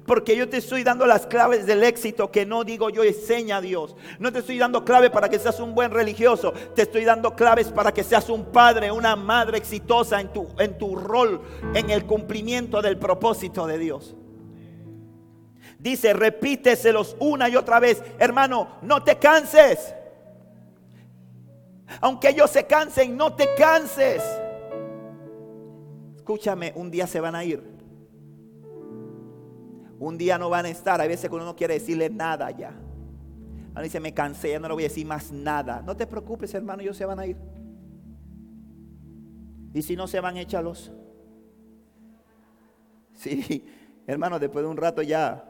Porque yo te estoy dando las claves del éxito que no digo yo, enseña a Dios. No te estoy dando clave para que seas un buen religioso. Te estoy dando claves para que seas un padre, una madre exitosa en tu, en tu rol, en el cumplimiento del propósito de Dios. Dice, repíteselos una y otra vez. Hermano, no te canses. Aunque ellos se cansen, no te canses. Escúchame, un día se van a ir. Un día no van a estar. Hay veces que uno no quiere decirle nada ya. Uno dice, me cansé, ya no le voy a decir más nada. No te preocupes, hermano, ellos se van a ir. Y si no se van, échalos. Sí, hermano, después de un rato ya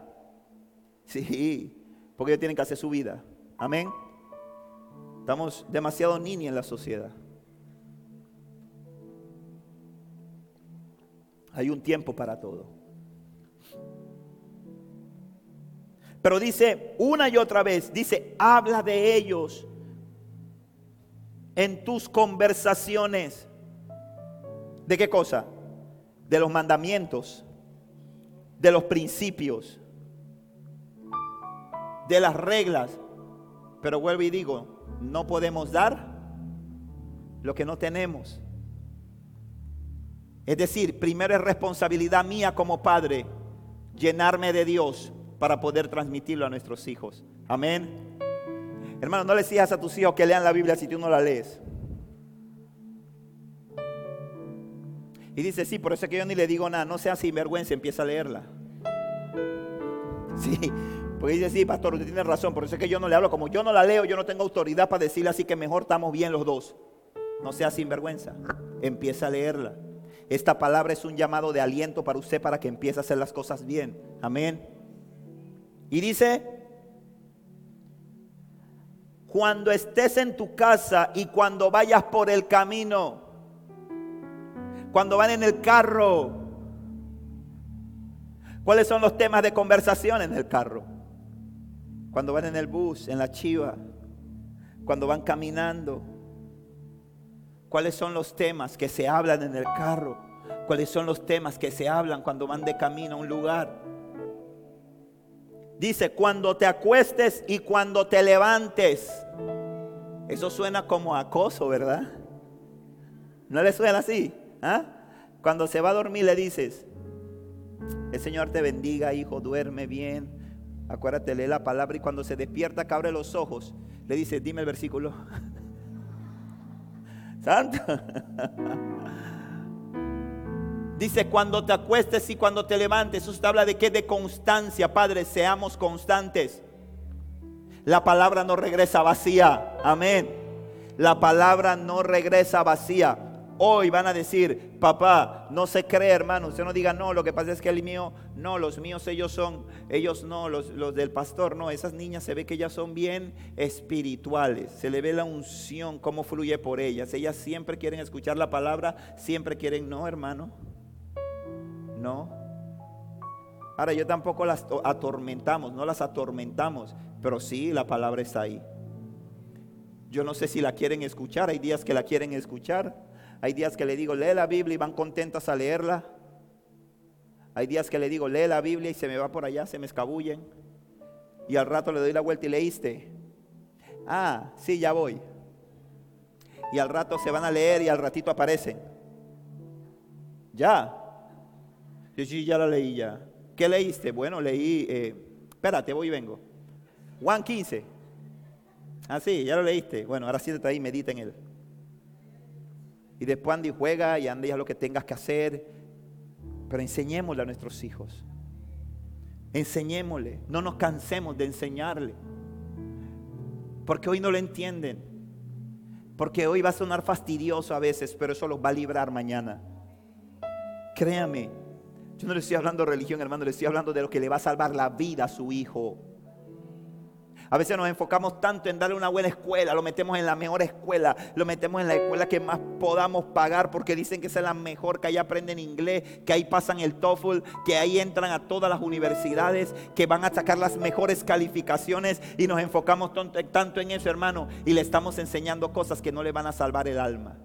Sí, porque ellos tienen que hacer su vida. Amén. Estamos demasiado niños en la sociedad. Hay un tiempo para todo. Pero dice una y otra vez, dice, habla de ellos en tus conversaciones. ¿De qué cosa? De los mandamientos, de los principios, de las reglas. Pero vuelvo y digo, no podemos dar lo que no tenemos. Es decir, primero es responsabilidad mía como padre llenarme de Dios para poder transmitirlo a nuestros hijos. Amén. Hermano, no le digas a tus hijos que lean la Biblia si tú no la lees. Y dice, sí, por eso es que yo ni le digo nada, no sea sinvergüenza, empieza a leerla. Sí, porque dice, sí, pastor, usted tiene razón, por eso es que yo no le hablo. Como yo no la leo, yo no tengo autoridad para decirle así que mejor estamos bien los dos. No sea sinvergüenza. Empieza a leerla. Esta palabra es un llamado de aliento para usted para que empiece a hacer las cosas bien. Amén. Y dice, cuando estés en tu casa y cuando vayas por el camino, cuando van en el carro, ¿cuáles son los temas de conversación en el carro? cuando van en el bus, en la chiva, cuando van caminando. ¿Cuáles son los temas que se hablan en el carro? ¿Cuáles son los temas que se hablan cuando van de camino a un lugar? Dice, cuando te acuestes y cuando te levantes. Eso suena como acoso, ¿verdad? ¿No le suena así? ¿Ah? Cuando se va a dormir le dices, el Señor te bendiga, hijo, duerme bien, Acuérdate, lee la palabra y cuando se despierta, que abre los ojos, le dice, dime el versículo. [laughs] Santo. Dice, cuando te acuestes y cuando te levantes, eso te habla de qué? De constancia, Padre, seamos constantes. La palabra no regresa vacía. Amén. La palabra no regresa vacía. Hoy van a decir, papá, no se cree, hermano. Usted no diga, no, lo que pasa es que el mío, no, los míos ellos son, ellos no, los, los del pastor, no. Esas niñas se ve que ellas son bien espirituales. Se le ve la unción, cómo fluye por ellas. Ellas siempre quieren escuchar la palabra, siempre quieren, no, hermano. No. Ahora yo tampoco las atormentamos, no las atormentamos, pero sí la palabra está ahí. Yo no sé si la quieren escuchar, hay días que la quieren escuchar, hay días que le digo, lee la Biblia y van contentas a leerla. Hay días que le digo, lee la Biblia y se me va por allá, se me escabullen. Y al rato le doy la vuelta y leíste. Ah, sí, ya voy. Y al rato se van a leer y al ratito aparecen. Ya. Yo sí, ya la leí ya. ¿Qué leíste? Bueno, leí, eh, espérate, voy y vengo. Juan 15. Ah, sí, ya lo leíste. Bueno, ahora siéntate ahí y medita en él. Y después anda y juega y anda y haz lo que tengas que hacer. Pero enseñémosle a nuestros hijos. Enseñémosle. No nos cansemos de enseñarle. Porque hoy no lo entienden. Porque hoy va a sonar fastidioso a veces, pero eso los va a librar mañana. Créame. Yo no le estoy hablando de religión, hermano, le estoy hablando de lo que le va a salvar la vida a su hijo. A veces nos enfocamos tanto en darle una buena escuela, lo metemos en la mejor escuela, lo metemos en la escuela que más podamos pagar porque dicen que esa es la mejor, que ahí aprenden inglés, que ahí pasan el TOEFL, que ahí entran a todas las universidades, que van a sacar las mejores calificaciones y nos enfocamos tanto en eso, hermano, y le estamos enseñando cosas que no le van a salvar el alma.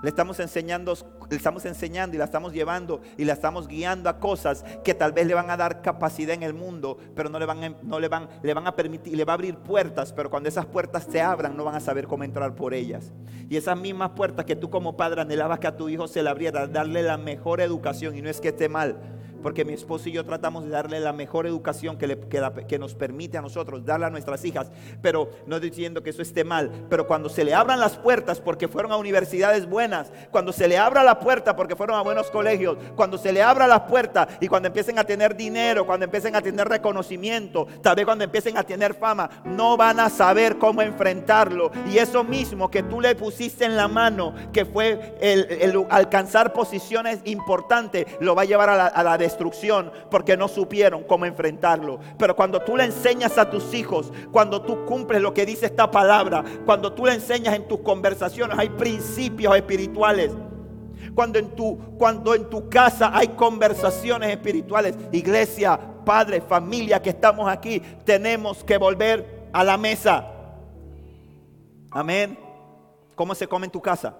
Le estamos enseñando, le estamos enseñando y la estamos llevando y la estamos guiando a cosas que tal vez le van a dar capacidad en el mundo, pero no le van, no le van, le van a permitir, le va a abrir puertas, pero cuando esas puertas se abran no van a saber cómo entrar por ellas. Y esas mismas puertas que tú como padre anhelabas que a tu hijo se le abriera, darle la mejor educación y no es que esté mal, porque mi esposo y yo tratamos de darle la mejor educación que, nos permite a nosotros, darle a nuestras hijas, pero no diciendo que eso esté mal, pero cuando se le abran las puertas porque fueron a universidades buenas, cuando se le abra la puerta porque fueron a buenos colegios, cuando se le abra la puerta y cuando empiecen a tener dinero, cuando empiecen a tener reconocimiento, tal vez cuando empiecen a tener fama, no van a saber cómo enfrentarlo. Y eso mismo que tú le pusiste en la mano, que fue el, alcanzar posiciones importantes, lo va a llevar a la, a la destrucción porque no supieron cómo enfrentarlo. Pero cuando tú le enseñas a tus hijos, cuando tú cumples lo que dice esta palabra, cuando tú le enseñas en tus conversaciones, hay principios espirituales. Cuando en tu, cuando en tu casa hay conversaciones espirituales, iglesia, padre, familia que estamos aquí, tenemos que volver a la mesa. Amén. ¿Cómo se come en tu casa?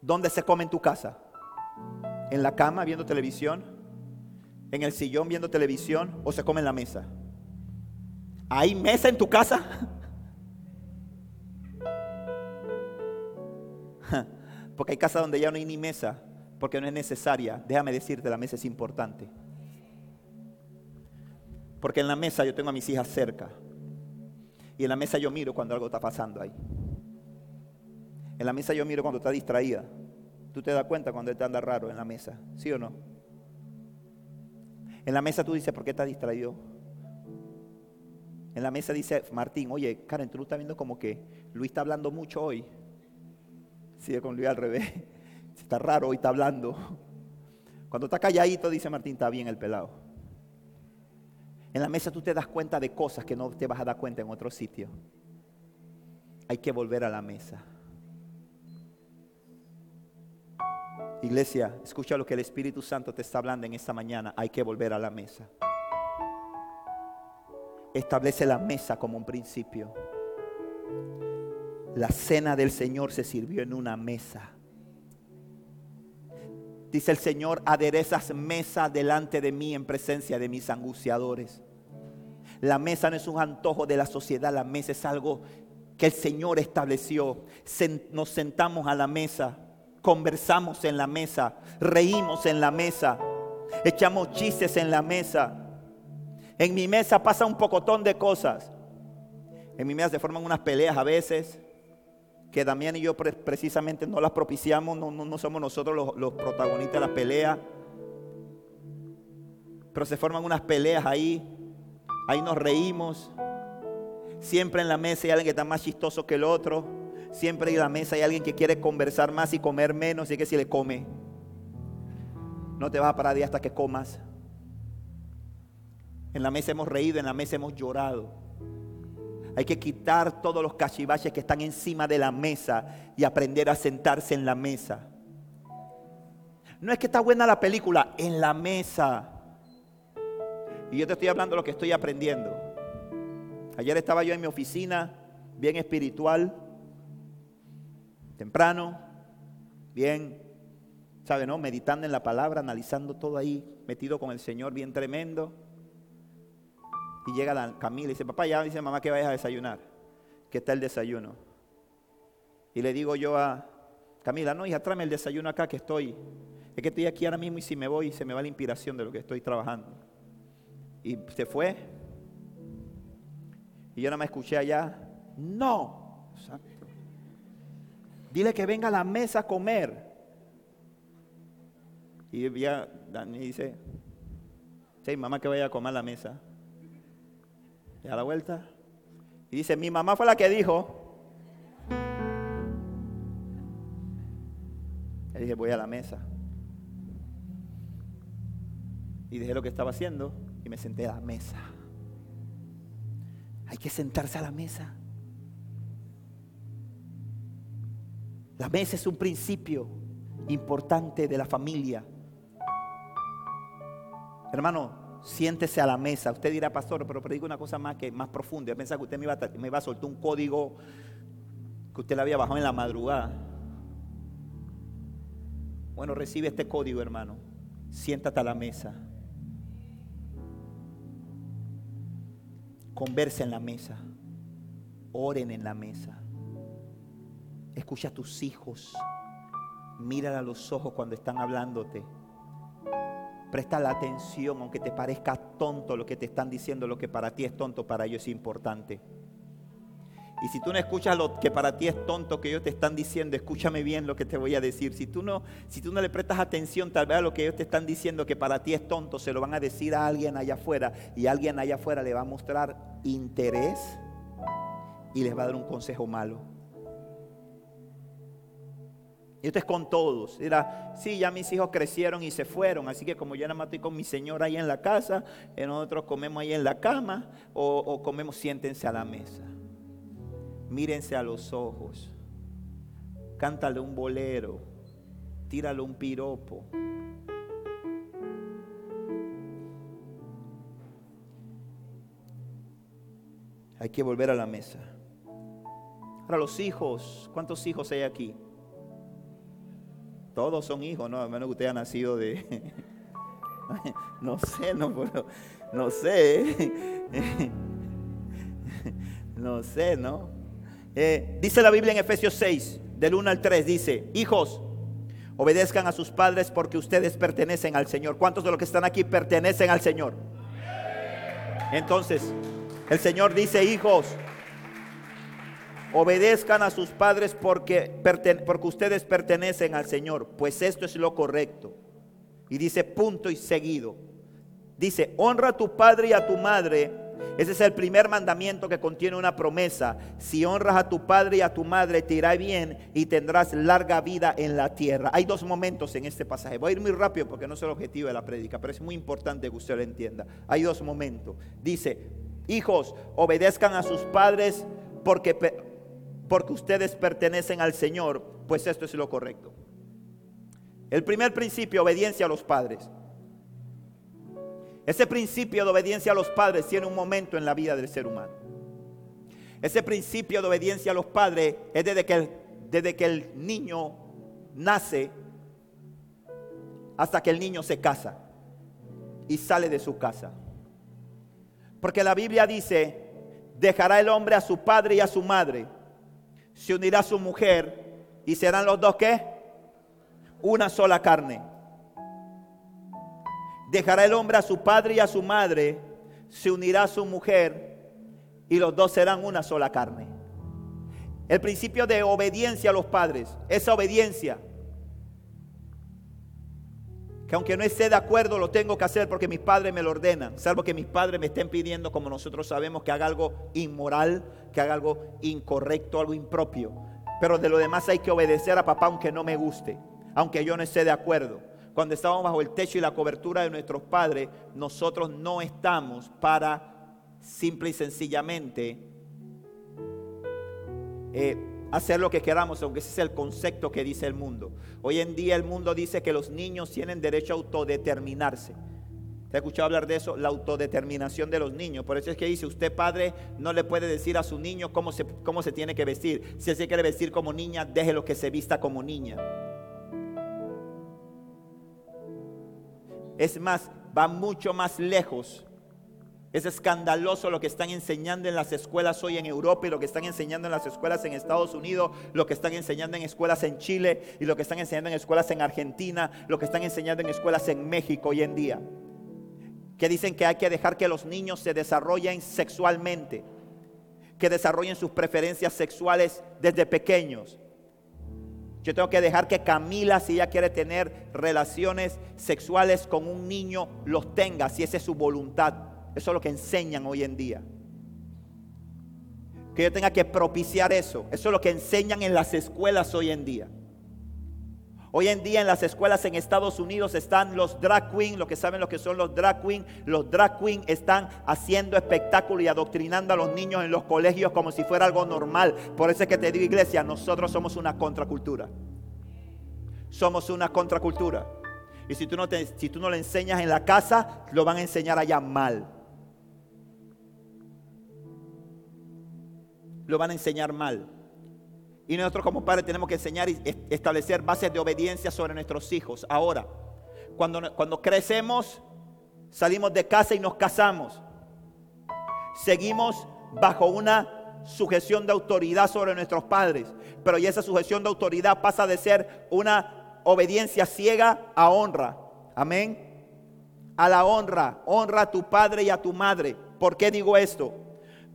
¿Dónde se come en tu casa? En la cama viendo televisión, en el sillón viendo televisión o se come en la mesa. ¿Hay mesa en tu casa? [laughs] Porque hay casas donde ya no hay ni mesa, porque no es necesaria. Déjame decirte, la mesa es importante. Porque en la mesa yo tengo a mis hijas cerca. Y en la mesa yo miro cuando algo está pasando ahí. En la mesa yo miro cuando está distraída. Tú te das cuenta cuando él te anda raro en la mesa, ¿sí o no? En la mesa tú dices, ¿por qué estás distraído? En la mesa dice Martín, oye, Karen, tú no estás viendo como que Luis está hablando mucho hoy. Sigue con Luis al revés. [laughs] Está raro, hoy está hablando. Cuando está calladito, dice Martín, está bien el pelado. En la mesa tú te das cuenta de cosas que no te vas a dar cuenta en otro sitio. Hay que volver a la mesa. Iglesia, escucha lo que el Espíritu Santo te está hablando en esta mañana. Hay que volver a la mesa. Establece la mesa como un principio. La cena del Señor se sirvió en una mesa. Dice el Señor, aderezas mesa delante de mí en presencia de mis angustiadores. La mesa no es un antojo de la sociedad, la mesa es algo que el Señor estableció. Nos sentamos a la mesa conversamos en la mesa, reímos en la mesa, echamos chistes en la mesa. En mi mesa pasa un pocotón de cosas. En mi mesa se forman unas peleas a veces que Damián y yo precisamente no las propiciamos, no, somos nosotros los, los protagonistas de la pelea. Pero se forman unas peleas ahí, ahí nos reímos. Siempre en la mesa hay alguien que está más chistoso que el otro. Siempre en la mesa hay alguien que quiere conversar más y comer menos y que si le come. No te vas a parar de hasta que comas. En la mesa hemos reído, en la mesa hemos llorado. Hay que quitar todos los cachivaches que están encima de la mesa y aprender a sentarse en la mesa. No es que está buena la película, en la mesa. Y yo te estoy hablando de lo que estoy aprendiendo. Ayer estaba yo en mi oficina, bien espiritual, temprano, bien, ¿sabe, no? Meditando en la palabra, analizando todo ahí, metido con el Señor, bien tremendo. Y llega la Camila y dice, papá, ya dice mamá que vayas a desayunar. ¿Qué está el desayuno? Y le digo yo a Camila, no, hija, tráeme el desayuno acá que estoy. Es que estoy aquí ahora mismo y si me voy se me va la inspiración de lo que estoy trabajando. Y se fue. Y yo nada más escuché allá, no. Dile que venga a la mesa a comer. Y ya Dani dice, sí, mamá que vaya a comer a la mesa. Y a la vuelta. Y dice, mi mamá fue la que dijo. Y dije, voy a la mesa. Y dejé lo que estaba haciendo y me senté a la mesa. Hay que sentarse a la mesa. La mesa es un principio importante de la familia. Hermano, siéntese a la mesa. Usted dirá, pastor, pero predico una cosa más que más profunda. Yo pensaba que usted me iba, a, soltar un código que usted le había bajado en la madrugada. Bueno, recibe este código, hermano. Siéntate a la mesa. Conversa en la mesa. Oren en la mesa. Escucha a tus hijos. Mírala a los ojos cuando están hablándote. Presta la atención, aunque te parezca tonto lo que te están diciendo, lo que para ti es tonto, para ellos es importante. Y si tú no escuchas lo que para ti es tonto que ellos te están diciendo, escúchame bien lo que te voy a decir. Si tú no, si tú no le prestas atención tal vez a lo que ellos te están diciendo que para ti es tonto, se lo van a decir a alguien allá afuera y alguien allá afuera le va a mostrar interés y les va a dar un consejo malo. Y esto es con todos. Dirá, sí, ya mis hijos crecieron y se fueron, así que como yo nada más estoy con mi señora ahí en la casa, eh, nosotros comemos ahí en la cama o, o comemos, siéntense a la mesa. Mírense a los ojos. Cántale un bolero. Tírale un piropo. Hay que volver a la mesa. Ahora los hijos, ¿cuántos hijos hay aquí? Todos son hijos, ¿no? A menos que usted haya nacido de... [laughs] no sé, no, no sé. [laughs] no sé, ¿no? Eh, dice la Biblia en Efesios 6, del 1 al 3, dice, hijos, obedezcan a sus padres porque ustedes pertenecen al Señor. ¿Cuántos de los que están aquí pertenecen al Señor? Entonces, el Señor dice, hijos, obedezcan a sus padres porque, ustedes pertenecen al Señor, pues esto es lo correcto. Y dice punto y seguido. Dice, honra a tu padre y a tu madre. Ese es el primer mandamiento que contiene una promesa. Si honras a tu padre y a tu madre, te irá bien y tendrás larga vida en la tierra. Hay dos momentos en este pasaje. Voy a ir muy rápido porque no es el objetivo de la prédica, pero es muy importante que usted lo entienda. Hay dos momentos. Dice, hijos, obedezcan a sus padres porque porque ustedes pertenecen al Señor, pues esto es lo correcto. El primer principio, obediencia a los padres. Ese principio de obediencia a los padres tiene un momento en la vida del ser humano. Ese principio de obediencia a los padres es desde que desde que el niño nace hasta que el niño se casa y sale de su casa. Porque la Biblia dice, dejará el hombre a su padre y a su madre se unirá a su mujer y serán los dos qué? Una sola carne. Dejará el hombre a su padre y a su madre, se unirá a su mujer y los dos serán una sola carne. El principio de obediencia a los padres, esa obediencia que aunque no esté de acuerdo lo tengo que hacer porque mis padres me lo ordenan, salvo que mis padres me estén pidiendo, como nosotros sabemos, que haga algo inmoral, que haga algo incorrecto, algo impropio. Pero de lo demás hay que obedecer a papá aunque no me guste, aunque yo no esté de acuerdo. Cuando estamos bajo el techo y la cobertura de nuestros padres, nosotros no estamos para simple y sencillamente eh, hacer lo que queramos, aunque ese es el concepto que dice el mundo. Hoy en día el mundo dice que los niños tienen derecho a autodeterminarse. ¿Te ha escuchado hablar de eso? La autodeterminación de los niños. Por eso es que dice, usted padre no le puede decir a su niño cómo se, cómo se tiene que vestir. Si él se quiere vestir como niña, déjelo que se vista como niña. Es más, va mucho más lejos es escandaloso lo que están enseñando en las escuelas hoy en Europa y lo que están enseñando en las escuelas en Estados Unidos, lo que están enseñando en escuelas en Chile y lo que están enseñando en escuelas en Argentina, lo que están enseñando en escuelas en México hoy en día. Que dicen que hay que dejar que los niños se desarrollen sexualmente, que desarrollen sus preferencias sexuales desde pequeños. Yo tengo que dejar que Camila, si ella quiere tener relaciones sexuales con un niño, los tenga, si esa es su voluntad. Eso es lo que enseñan hoy en día. Que yo tenga que propiciar eso. Eso es lo que enseñan en las escuelas hoy en día. Hoy en día en las escuelas en Estados Unidos están los drag queen, los que saben lo que son los drag queen. Los drag queen están haciendo espectáculo y adoctrinando a los niños en los colegios como si fuera algo normal. Por eso es que te digo iglesia, nosotros somos una contracultura. Somos una contracultura. Y si tú no, si tú no le enseñas en la casa, lo van a enseñar allá mal. lo van a enseñar mal. Y nosotros como padres tenemos que enseñar y establecer bases de obediencia sobre nuestros hijos. Ahora, cuando, cuando crecemos, salimos de casa y nos casamos. Seguimos bajo una sujeción de autoridad sobre nuestros padres. Pero y esa sujeción de autoridad pasa de ser una obediencia ciega a honra. Amén. A la honra. Honra a tu padre y a tu madre. ¿Por qué digo esto?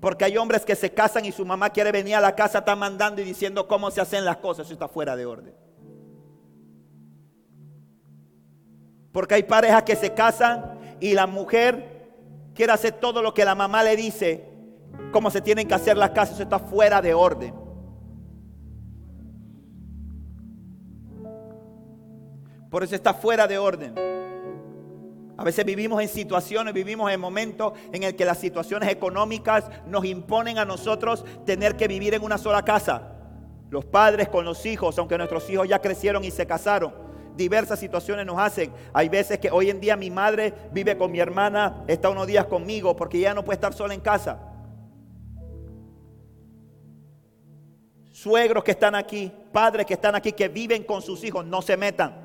Porque hay hombres que se casan y su mamá quiere venir a la casa, está mandando y diciendo cómo se hacen las cosas. Eso está fuera de orden. Porque hay parejas que se casan y la mujer quiere hacer todo lo que la mamá le dice, cómo se tienen que hacer las cosas. Eso está fuera de orden. Por eso está fuera de orden. A veces vivimos en situaciones, vivimos en momentos en el que las situaciones económicas nos imponen a nosotros tener que vivir en una sola casa. Los padres con los hijos, aunque nuestros hijos ya crecieron y se casaron. Diversas situaciones nos hacen. Hay veces que hoy en día mi madre vive con mi hermana, está unos días conmigo porque ya no puede estar sola en casa. Suegros que están aquí, padres que están aquí, que viven con sus hijos, no se metan.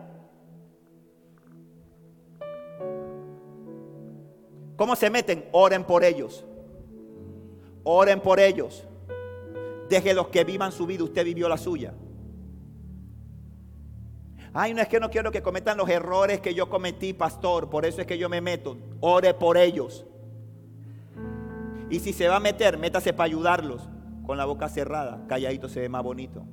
¿Cómo se meten? Oren por ellos. Oren por ellos. los que vivan su vida. Usted vivió la suya. Ay, no es que no quiero que cometan los errores que yo cometí, pastor. Por eso es que yo me meto. Ore por ellos. Y si se va a meter, métase para ayudarlos. Con la boca cerrada. Calladito se ve más bonito.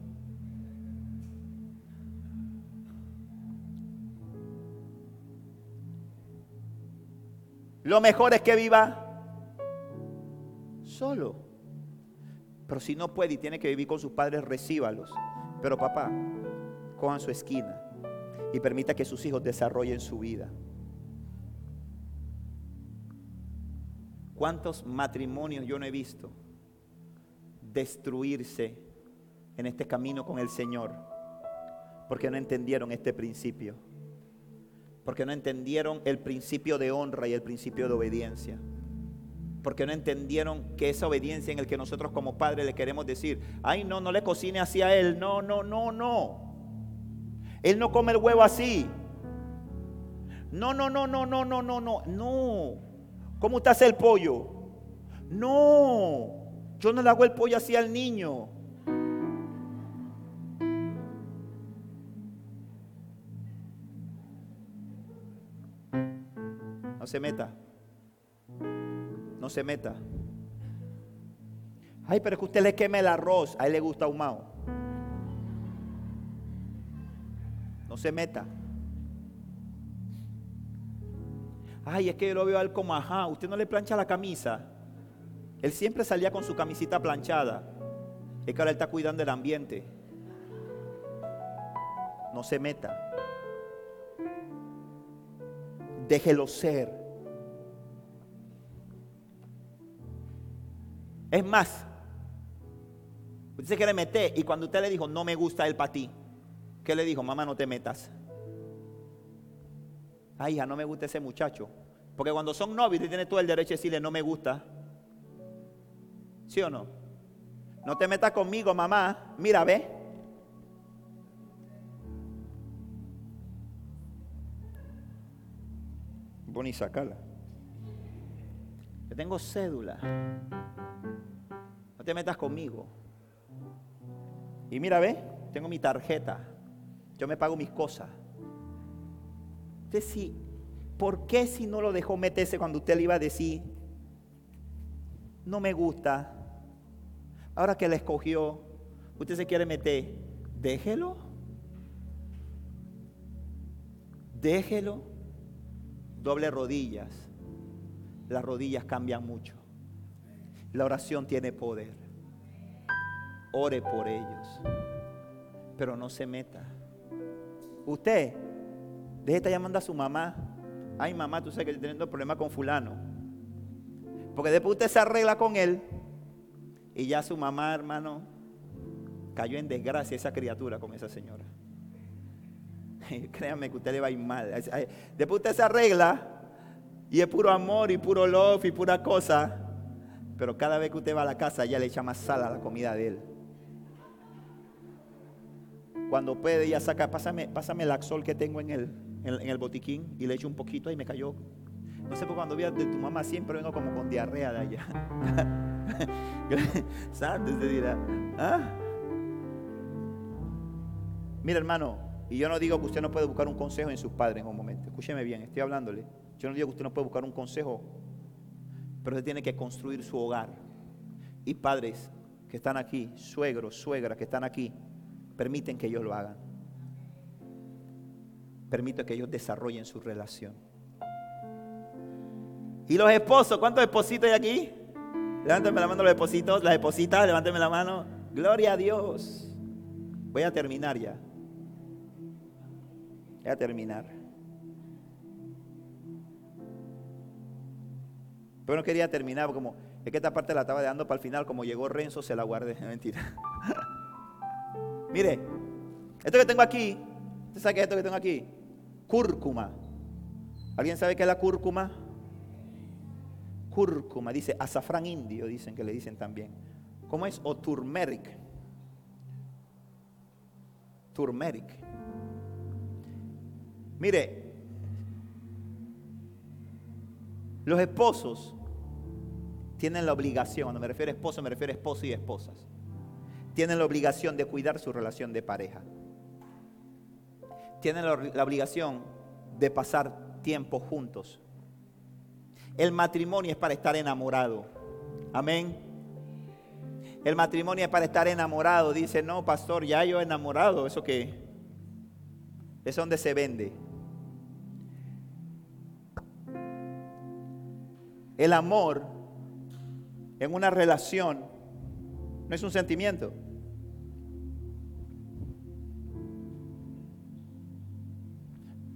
Lo mejor es que viva solo. Pero si no puede y tiene que vivir con sus padres, recíbalos. Pero papá, cojan su esquina y permita que sus hijos desarrollen su vida. ¿Cuántos matrimonios yo no he visto destruirse en este camino con el Señor? Porque no entendieron este principio porque no entendieron el principio de honra y el principio de obediencia. Porque no entendieron que esa obediencia en el que nosotros como padres le queremos decir, ay no, no le cocine así a él, no, no, no, no. Él no come el huevo así. No, no, no, no, no, no, no, no, no. ¿Cómo usted hace el pollo? No, yo no le hago el pollo así al niño. Se meta. No se meta. Ay, pero es que usted le queme el arroz. A él le gusta ahumado. No se meta. Ay, es que yo lo veo a él como, ajá, usted no le plancha la camisa. Él siempre salía con su camisita planchada. Es que ahora él está cuidando el ambiente. No se meta déjelo ser. Es más, Usted se quiere meter y cuando usted le dijo, no me gusta él para ti, ¿qué le dijo? Mamá, no te metas. Ay, hija, no me gusta ese muchacho. Porque cuando son novios, usted tiene todo el derecho de decirle, no me gusta. ¿Sí o no? No te metas conmigo, mamá. Mira, ve. Boni, sacala. Yo tengo cédula. No te metas conmigo. Y mira, ve, tengo mi tarjeta. Yo me pago mis cosas. Usted sí, ¿por qué si no lo dejó meterse cuando usted le iba a decir, no me gusta? Ahora que la escogió, usted se quiere meter, déjelo. Déjelo. Doble rodillas. Las rodillas cambian mucho. La oración tiene poder. Ore por ellos. Pero no se meta. Usted, deje de estar llamando a su mamá. Ay, mamá, tú sabes que estoy teniendo problemas con fulano. Porque después usted se arregla con él. Y ya su mamá, hermano, cayó en desgracia esa criatura con esa señora. Créame que usted le va a ir mal. Después usted se arregla y es puro amor y puro love y pura cosa. Pero cada vez que usted va a la casa, ya le echa más sal a la comida de él. Cuando puede, ella saca, pásame, el axol que tengo en el, en, el botiquín y le echo un poquito y me cayó. No sé por cuando vi de tu mamá siempre vengo como con diarrea de allá. [laughs] ¿Sabes? Se dirá. ¿ah? Mira, hermano, y yo no digo que usted no puede buscar un consejo en sus padres en un momento. Escúcheme bien, estoy hablándole. Yo no digo que usted no puede buscar un consejo, pero usted tiene que construir su hogar. Y padres que están aquí, suegros, suegras que están aquí, permiten que ellos lo hagan. Permiten que ellos desarrollen su relación. Y los esposos, ¿cuántos espositos hay aquí? Levántame la mano los espositos, las espositas, levántame la mano. Gloria a Dios. Voy a terminar ya. A terminar. Pero no quería terminar como, es que esta parte la estaba dando para el final, como llegó Renzo, se la guardé. [laughs] Mentira. [laughs] Mire, esto que tengo aquí, ¿usted sabe qué es esto que tengo aquí? Cúrcuma. ¿Alguien sabe qué es la cúrcuma? Cúrcuma, dice azafrán indio, dicen que le dicen también. ¿Cómo es? O turmeric. Turmeric. Mire, los esposos tienen la obligación, cuando me refiero a esposo, me refiero a esposos y esposas tienen la obligación de cuidar su relación de pareja. Tienen la obligación de pasar tiempo juntos. El matrimonio es para estar enamorado. Amén. El matrimonio es para estar enamorado. Dice, no, pastor, ya yo he enamorado. ¿Eso qué? Es donde se vende. El amor en una relación no es un sentimiento.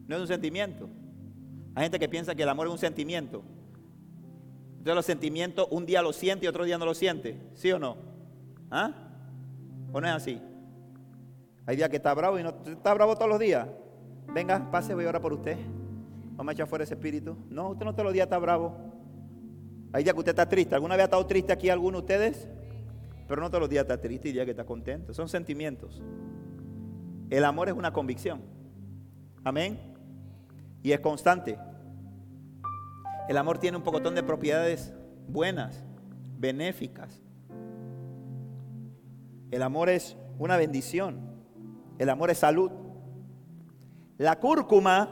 No es un sentimiento. Hay gente que piensa que el amor es un sentimiento. Entonces los sentimientos un día lo siente y otro día no lo siente. ¿Sí o no? ¿Ah? ¿O no es así? Hay días que está bravo y no está bravo todos los días. Venga, pase, voy a orar por usted. Vamos a echar fuera ese espíritu. No, usted no todos los días está bravo. Hay días que usted está triste. ¿Alguna vez ha estado triste aquí alguno de ustedes? Pero no todos los días está triste y días que está contento. Son sentimientos. El amor es una convicción. Amén y es constante. El amor tiene un pocotón de propiedades buenas, benéficas. El amor es una bendición. El amor es salud. La cúrcuma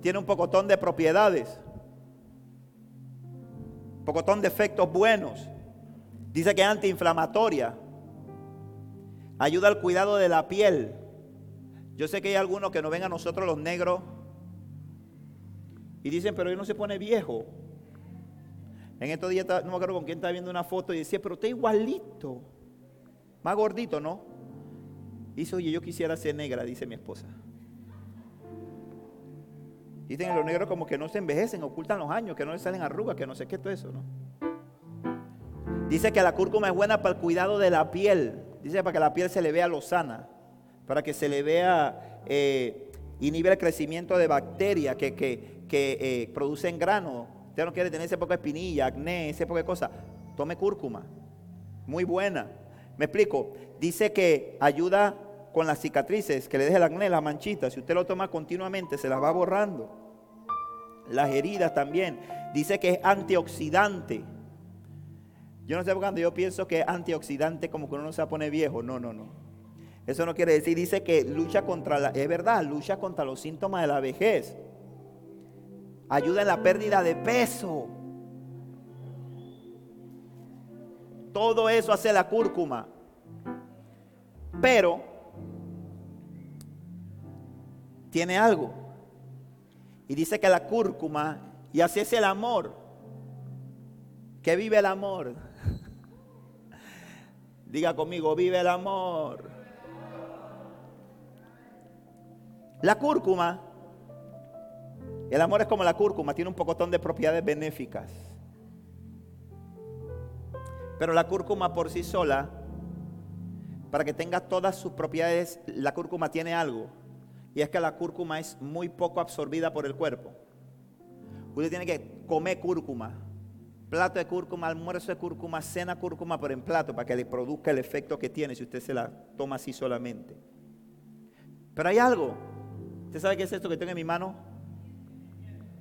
tiene un pocotón de propiedades, pocotón de efectos buenos. Dice que es antiinflamatoria, ayuda al cuidado de la piel, yo sé que hay algunos que nos ven a nosotros los negros y dicen, pero él no se pone viejo. En estos días, no me acuerdo con quién estaba viendo una foto y decía, pero está igualito. Más gordito, ¿no? Dice, oye, yo quisiera ser negra, dice mi esposa. Dicen que los negros como que no se envejecen, ocultan los años, que no les salen arrugas, que no sé qué, todo eso, ¿no? Dice que la cúrcuma es buena para el cuidado de la piel. Dice para que la piel se le vea lozana, para que se le vea, eh, inhibe el crecimiento de bacterias que, que, que eh, producen grano. Usted no quiere tener ese poco de espinilla, acné, ese poco de cosas. Tome cúrcuma. Muy buena. Me explico. Dice que ayuda con las cicatrices, que le deje el acné, las manchitas. Si usted lo toma continuamente, se las va borrando. Las heridas también. Dice que es antioxidante. Yo no sé cuando yo pienso que es antioxidante como que uno no se pone viejo. No, no, no. Eso no quiere decir, dice que lucha contra la, es verdad, lucha contra los síntomas de la vejez. Ayuda en la pérdida de peso. Todo eso hace la cúrcuma. Pero tiene algo. Y dice que la cúrcuma, y así es el amor. Que vive el amor. [laughs] Diga conmigo, vive el amor. La cúrcuma, el amor es como la cúrcuma, tiene un pocotón de propiedades benéficas. Pero la cúrcuma por sí sola, para que tenga todas sus propiedades, la cúrcuma tiene algo. Y es que la cúrcuma es muy poco absorbida por el cuerpo. Usted tiene que comer cúrcuma plato de cúrcuma, almuerzo de cúrcuma, cena cúrcuma, pero en plato, para que le produzca el efecto que tiene si usted se la toma así solamente. Pero hay algo. ¿Usted sabe qué es esto que tengo en mi mano?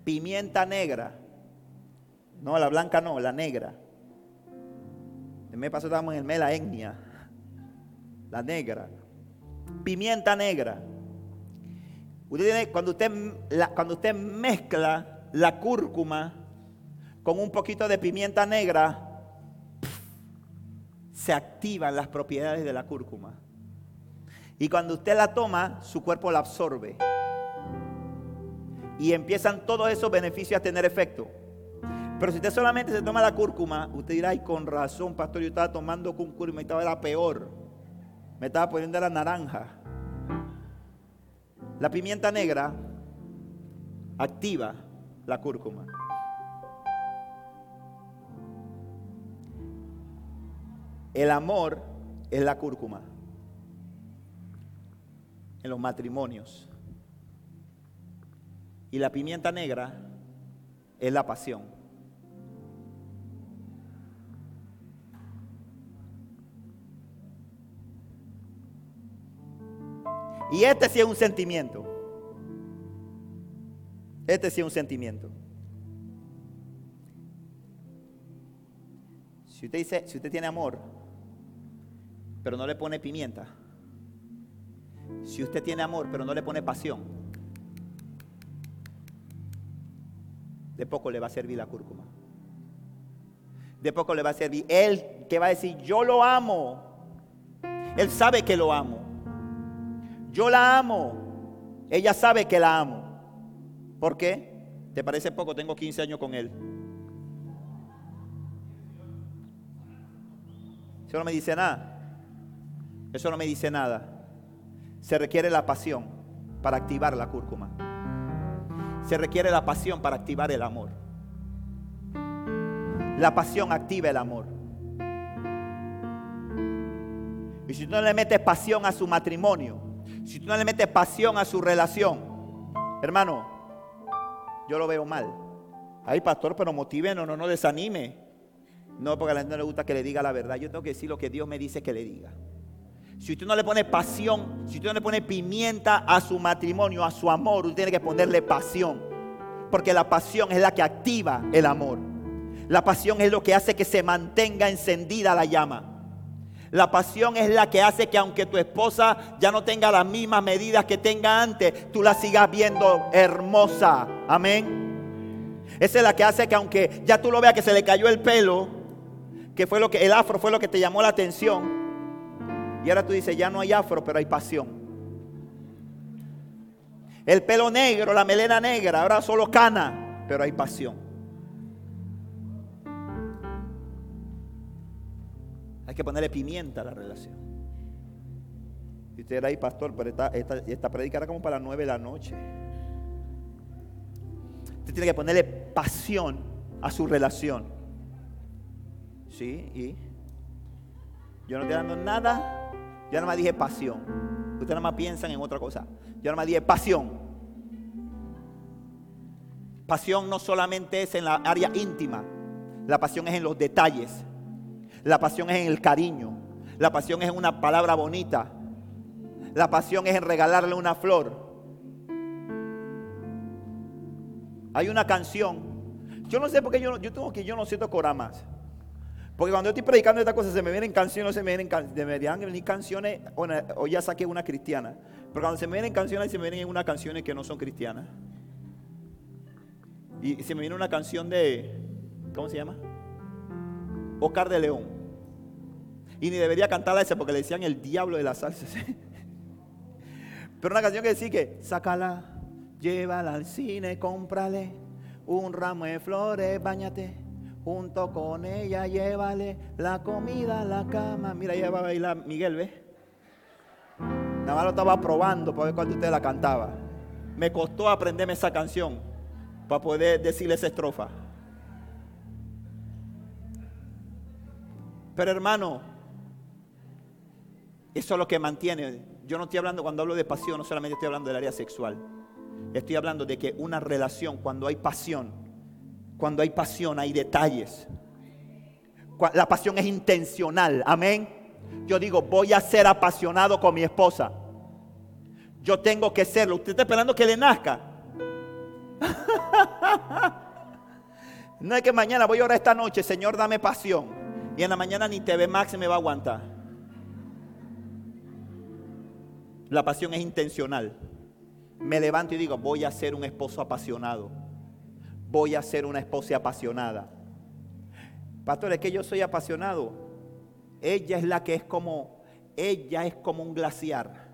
Pimienta negra. No, la blanca no, la negra. El mes pasado estábamos en el mes la etnia. La negra. Pimienta negra. Cuando, usted, cuando usted mezcla la cúrcuma con un poquito de pimienta negra, se activan las propiedades de la cúrcuma. Y cuando usted la toma, su cuerpo la absorbe. Y empiezan todos esos beneficios a tener efecto. Pero si usted solamente se toma la cúrcuma, usted dirá, ay, con razón, pastor, yo estaba tomando cúrcuma y estaba la peor. Me estaba poniendo la naranja. La pimienta negra activa la cúrcuma. El amor es la cúrcuma en los matrimonios. Y la pimienta negra es la pasión. Y este sí es un sentimiento. Este sí es un sentimiento. Si usted dice, si usted tiene amor, pero no le pone pimienta. Si usted tiene amor, pero no le pone pasión, de poco le va a servir la cúrcuma. De poco le va a servir. Él que va a decir, yo lo amo. Él sabe que lo amo. Yo la amo. Ella sabe que la amo. ¿Por qué? ¿Te parece poco? Tengo 15 años con él. Eso no me dice nada. Eso no me dice nada. Se requiere la pasión para activar la cúrcuma. Se requiere la pasión para activar el amor. La pasión activa el amor. Y si no le metes pasión a su matrimonio, si tú no le metes pasión a su relación, hermano, yo lo veo mal. Ay, pastor, pero motive, no, no, desanime. No, porque a la gente no le gusta que le diga la verdad. Yo tengo que decir lo que Dios me dice que le diga. Si usted no le pone pasión, si usted no le pone pimienta a su matrimonio, a su amor, usted tiene que ponerle pasión. Porque la pasión es la que activa el amor. La pasión es lo que hace que se mantenga encendida la llama. La pasión es la que hace que aunque tu esposa ya no tenga las mismas medidas que tenga antes, tú la sigas viendo hermosa. Amén. Esa es la que hace que aunque ya tú lo veas que se le cayó el pelo, que fue lo que el afro fue lo que te llamó la atención, y ahora tú dices, ya no hay afro, pero hay pasión. El pelo negro, la melena negra, ahora solo cana, pero hay pasión. Que ponerle pimienta a la relación. Y usted era ahí, pastor, pero esta, esta, esta predica era como para las nueve de la noche. Usted tiene que ponerle pasión a su relación. Sí, y yo no estoy dando nada. Yo nada más dije pasión. Ustedes nada más piensan en otra cosa. Yo nada más dije pasión. Pasión no solamente es en la área íntima. La pasión es en los detalles. La pasión es en el cariño. La pasión es en una palabra bonita. La pasión es en regalarle una flor. Hay una canción. Yo no sé por qué yo, yo tengo que yo no siento más. Porque cuando yo estoy predicando estas cosas se me vienen canciones, se me vienen, deberían venir canciones, o, ya saqué una cristiana. Pero cuando se me vienen canciones, se me vienen unas canciones que no son cristianas. Y se me viene una canción de, ¿cómo se llama? Oscar de León. Y ni debería cantarla esa porque le decían el diablo de la salsa. [laughs] Pero una canción que decía que, sácala, llévala al cine, cómprale un ramo de flores, bañate junto con ella, llévale la comida a la cama. Mira, ella va a bailar Miguel, ¿ves? Nada más lo estaba probando para ver cuánto usted la cantaba. Me costó aprenderme esa canción para poder decirle esa estrofa. Pero hermano, eso es lo que mantiene. Yo no estoy hablando cuando hablo de pasión, no solamente estoy hablando del área sexual. Estoy hablando de que una relación, cuando hay pasión, cuando hay pasión hay detalles. La pasión es intencional. Amén. Yo digo, voy a ser apasionado con mi esposa. Yo tengo que serlo. Usted está esperando que le nazca. [laughs] no es que mañana voy a orar esta noche, Señor, dame pasión. Y en la mañana ni TV Max me va a aguantar. La pasión es intencional. Me levanto y digo, voy a ser un esposo apasionado voy a ser una esposa apasionada. Pastor, es que yo soy apasionado. Ella es la que es como, ella es como un glaciar.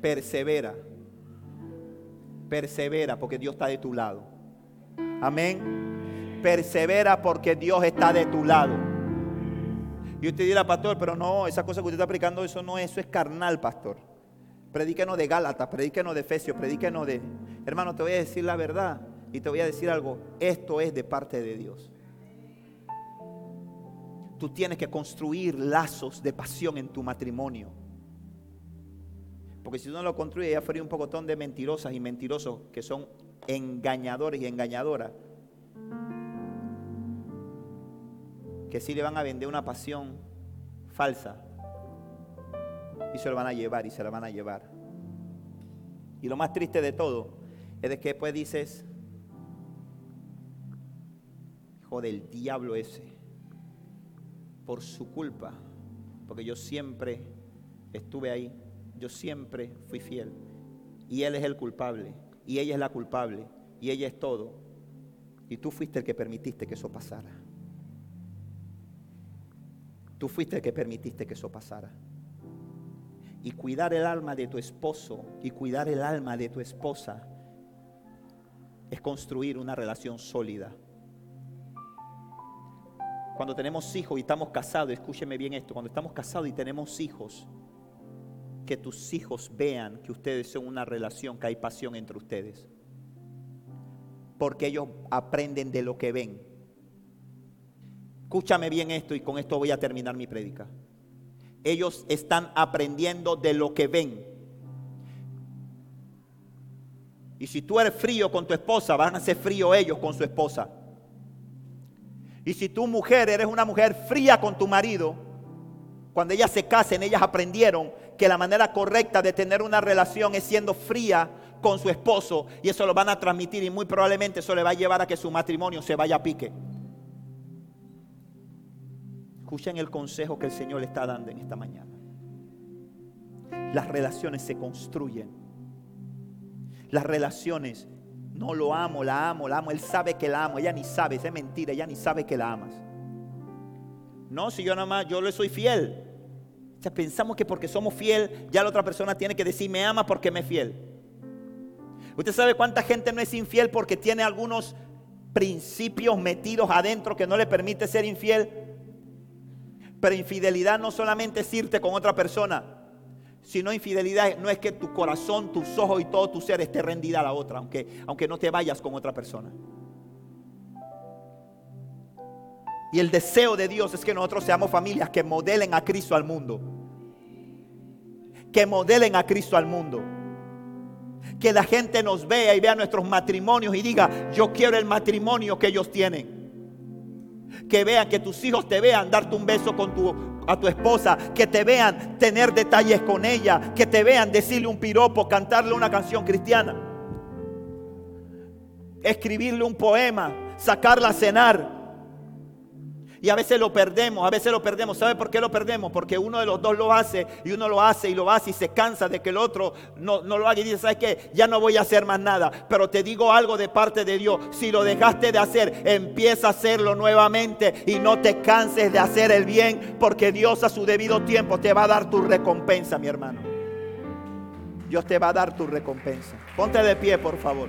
Persevera. Persevera porque Dios está de tu lado. Amén. Persevera porque Dios está de tu lado. Y usted dirá, pastor, pero no, esa cosa que usted está aplicando, eso no, eso es carnal, pastor. Predíquenos de Gálatas, predíquenos de Efesios, predíquenos de... Hermano, te voy a decir la verdad y te voy a decir algo. Esto es de parte de Dios. Tú tienes que construir lazos de pasión en tu matrimonio. Porque si tú no lo construyes, ya fuera un pocotón de mentirosas y mentirosos que son engañadores y engañadoras. Que sí le van a vender una pasión falsa y se lo van a llevar y se lo van a llevar. Y lo más triste de todo es de que después dices, hijo del diablo ese, por su culpa, porque yo siempre estuve ahí, yo siempre fui fiel, y él es el culpable, y ella es la culpable, y ella es todo, y tú fuiste el que permitiste que eso pasara. Tú fuiste el que permitiste que eso pasara y cuidar el alma de tu esposo y cuidar el alma de tu esposa es construir una relación sólida. Cuando tenemos hijos y estamos casados, escúcheme bien esto, cuando estamos casados y tenemos hijos, que tus hijos vean que ustedes son una relación, que hay pasión entre ustedes. Porque ellos aprenden de lo que ven. Escúchame bien esto y con esto voy a terminar mi prédica ellos están aprendiendo de lo que ven. Y si tú eres frío con tu esposa, van a ser frío ellos con su esposa. Y si tú mujer eres una mujer fría con tu marido, cuando ellas se casen, ellas aprendieron que la manera correcta de tener una relación es siendo fría con su esposo y eso lo van a transmitir y muy probablemente eso le va a llevar a que su matrimonio se vaya a pique. Escuchen el consejo que el Señor le está dando en esta mañana. Las relaciones se construyen. Las relaciones, no lo amo, la amo, la amo. Él sabe que la amo. Ella ni sabe, es mentira, ella ni sabe que la amas. No, si yo nada más, yo le soy fiel. O sea, pensamos que porque somos fiel, ya la otra persona tiene que decir, me ama porque me es fiel. Usted sabe cuánta gente no es infiel porque tiene algunos principios metidos adentro que no le permite ser infiel. Pero infidelidad no solamente es irte con otra persona, sino infidelidad no es que tu corazón, tus ojos y todo tu ser esté rendida a la otra, aunque, aunque no te vayas con otra persona. Y el deseo de Dios es que nosotros seamos familias que modelen a Cristo al mundo. Que modelen a Cristo al mundo. Que la gente nos vea y vea nuestros matrimonios y diga, yo quiero el matrimonio que ellos tienen. Que vean, que tus hijos te vean darte un beso con tu, a tu esposa. Que te vean tener detalles con ella. Que te vean decirle un piropo, cantarle una canción cristiana. Escribirle un poema, sacarla a cenar y a veces lo perdemos, a veces lo perdemos. ¿Sabe por qué lo perdemos? Porque uno de los dos lo hace y uno lo hace y lo hace y se cansa de que el otro no, lo haga y dice, ¿sabes qué? Ya no voy a hacer más nada. Pero te digo algo de parte de Dios. Si lo dejaste de hacer, empieza a hacerlo nuevamente y no te canses de hacer el bien porque Dios a su debido tiempo te va a dar tu recompensa, mi hermano. Dios te va a dar tu recompensa. Ponte de pie, por favor.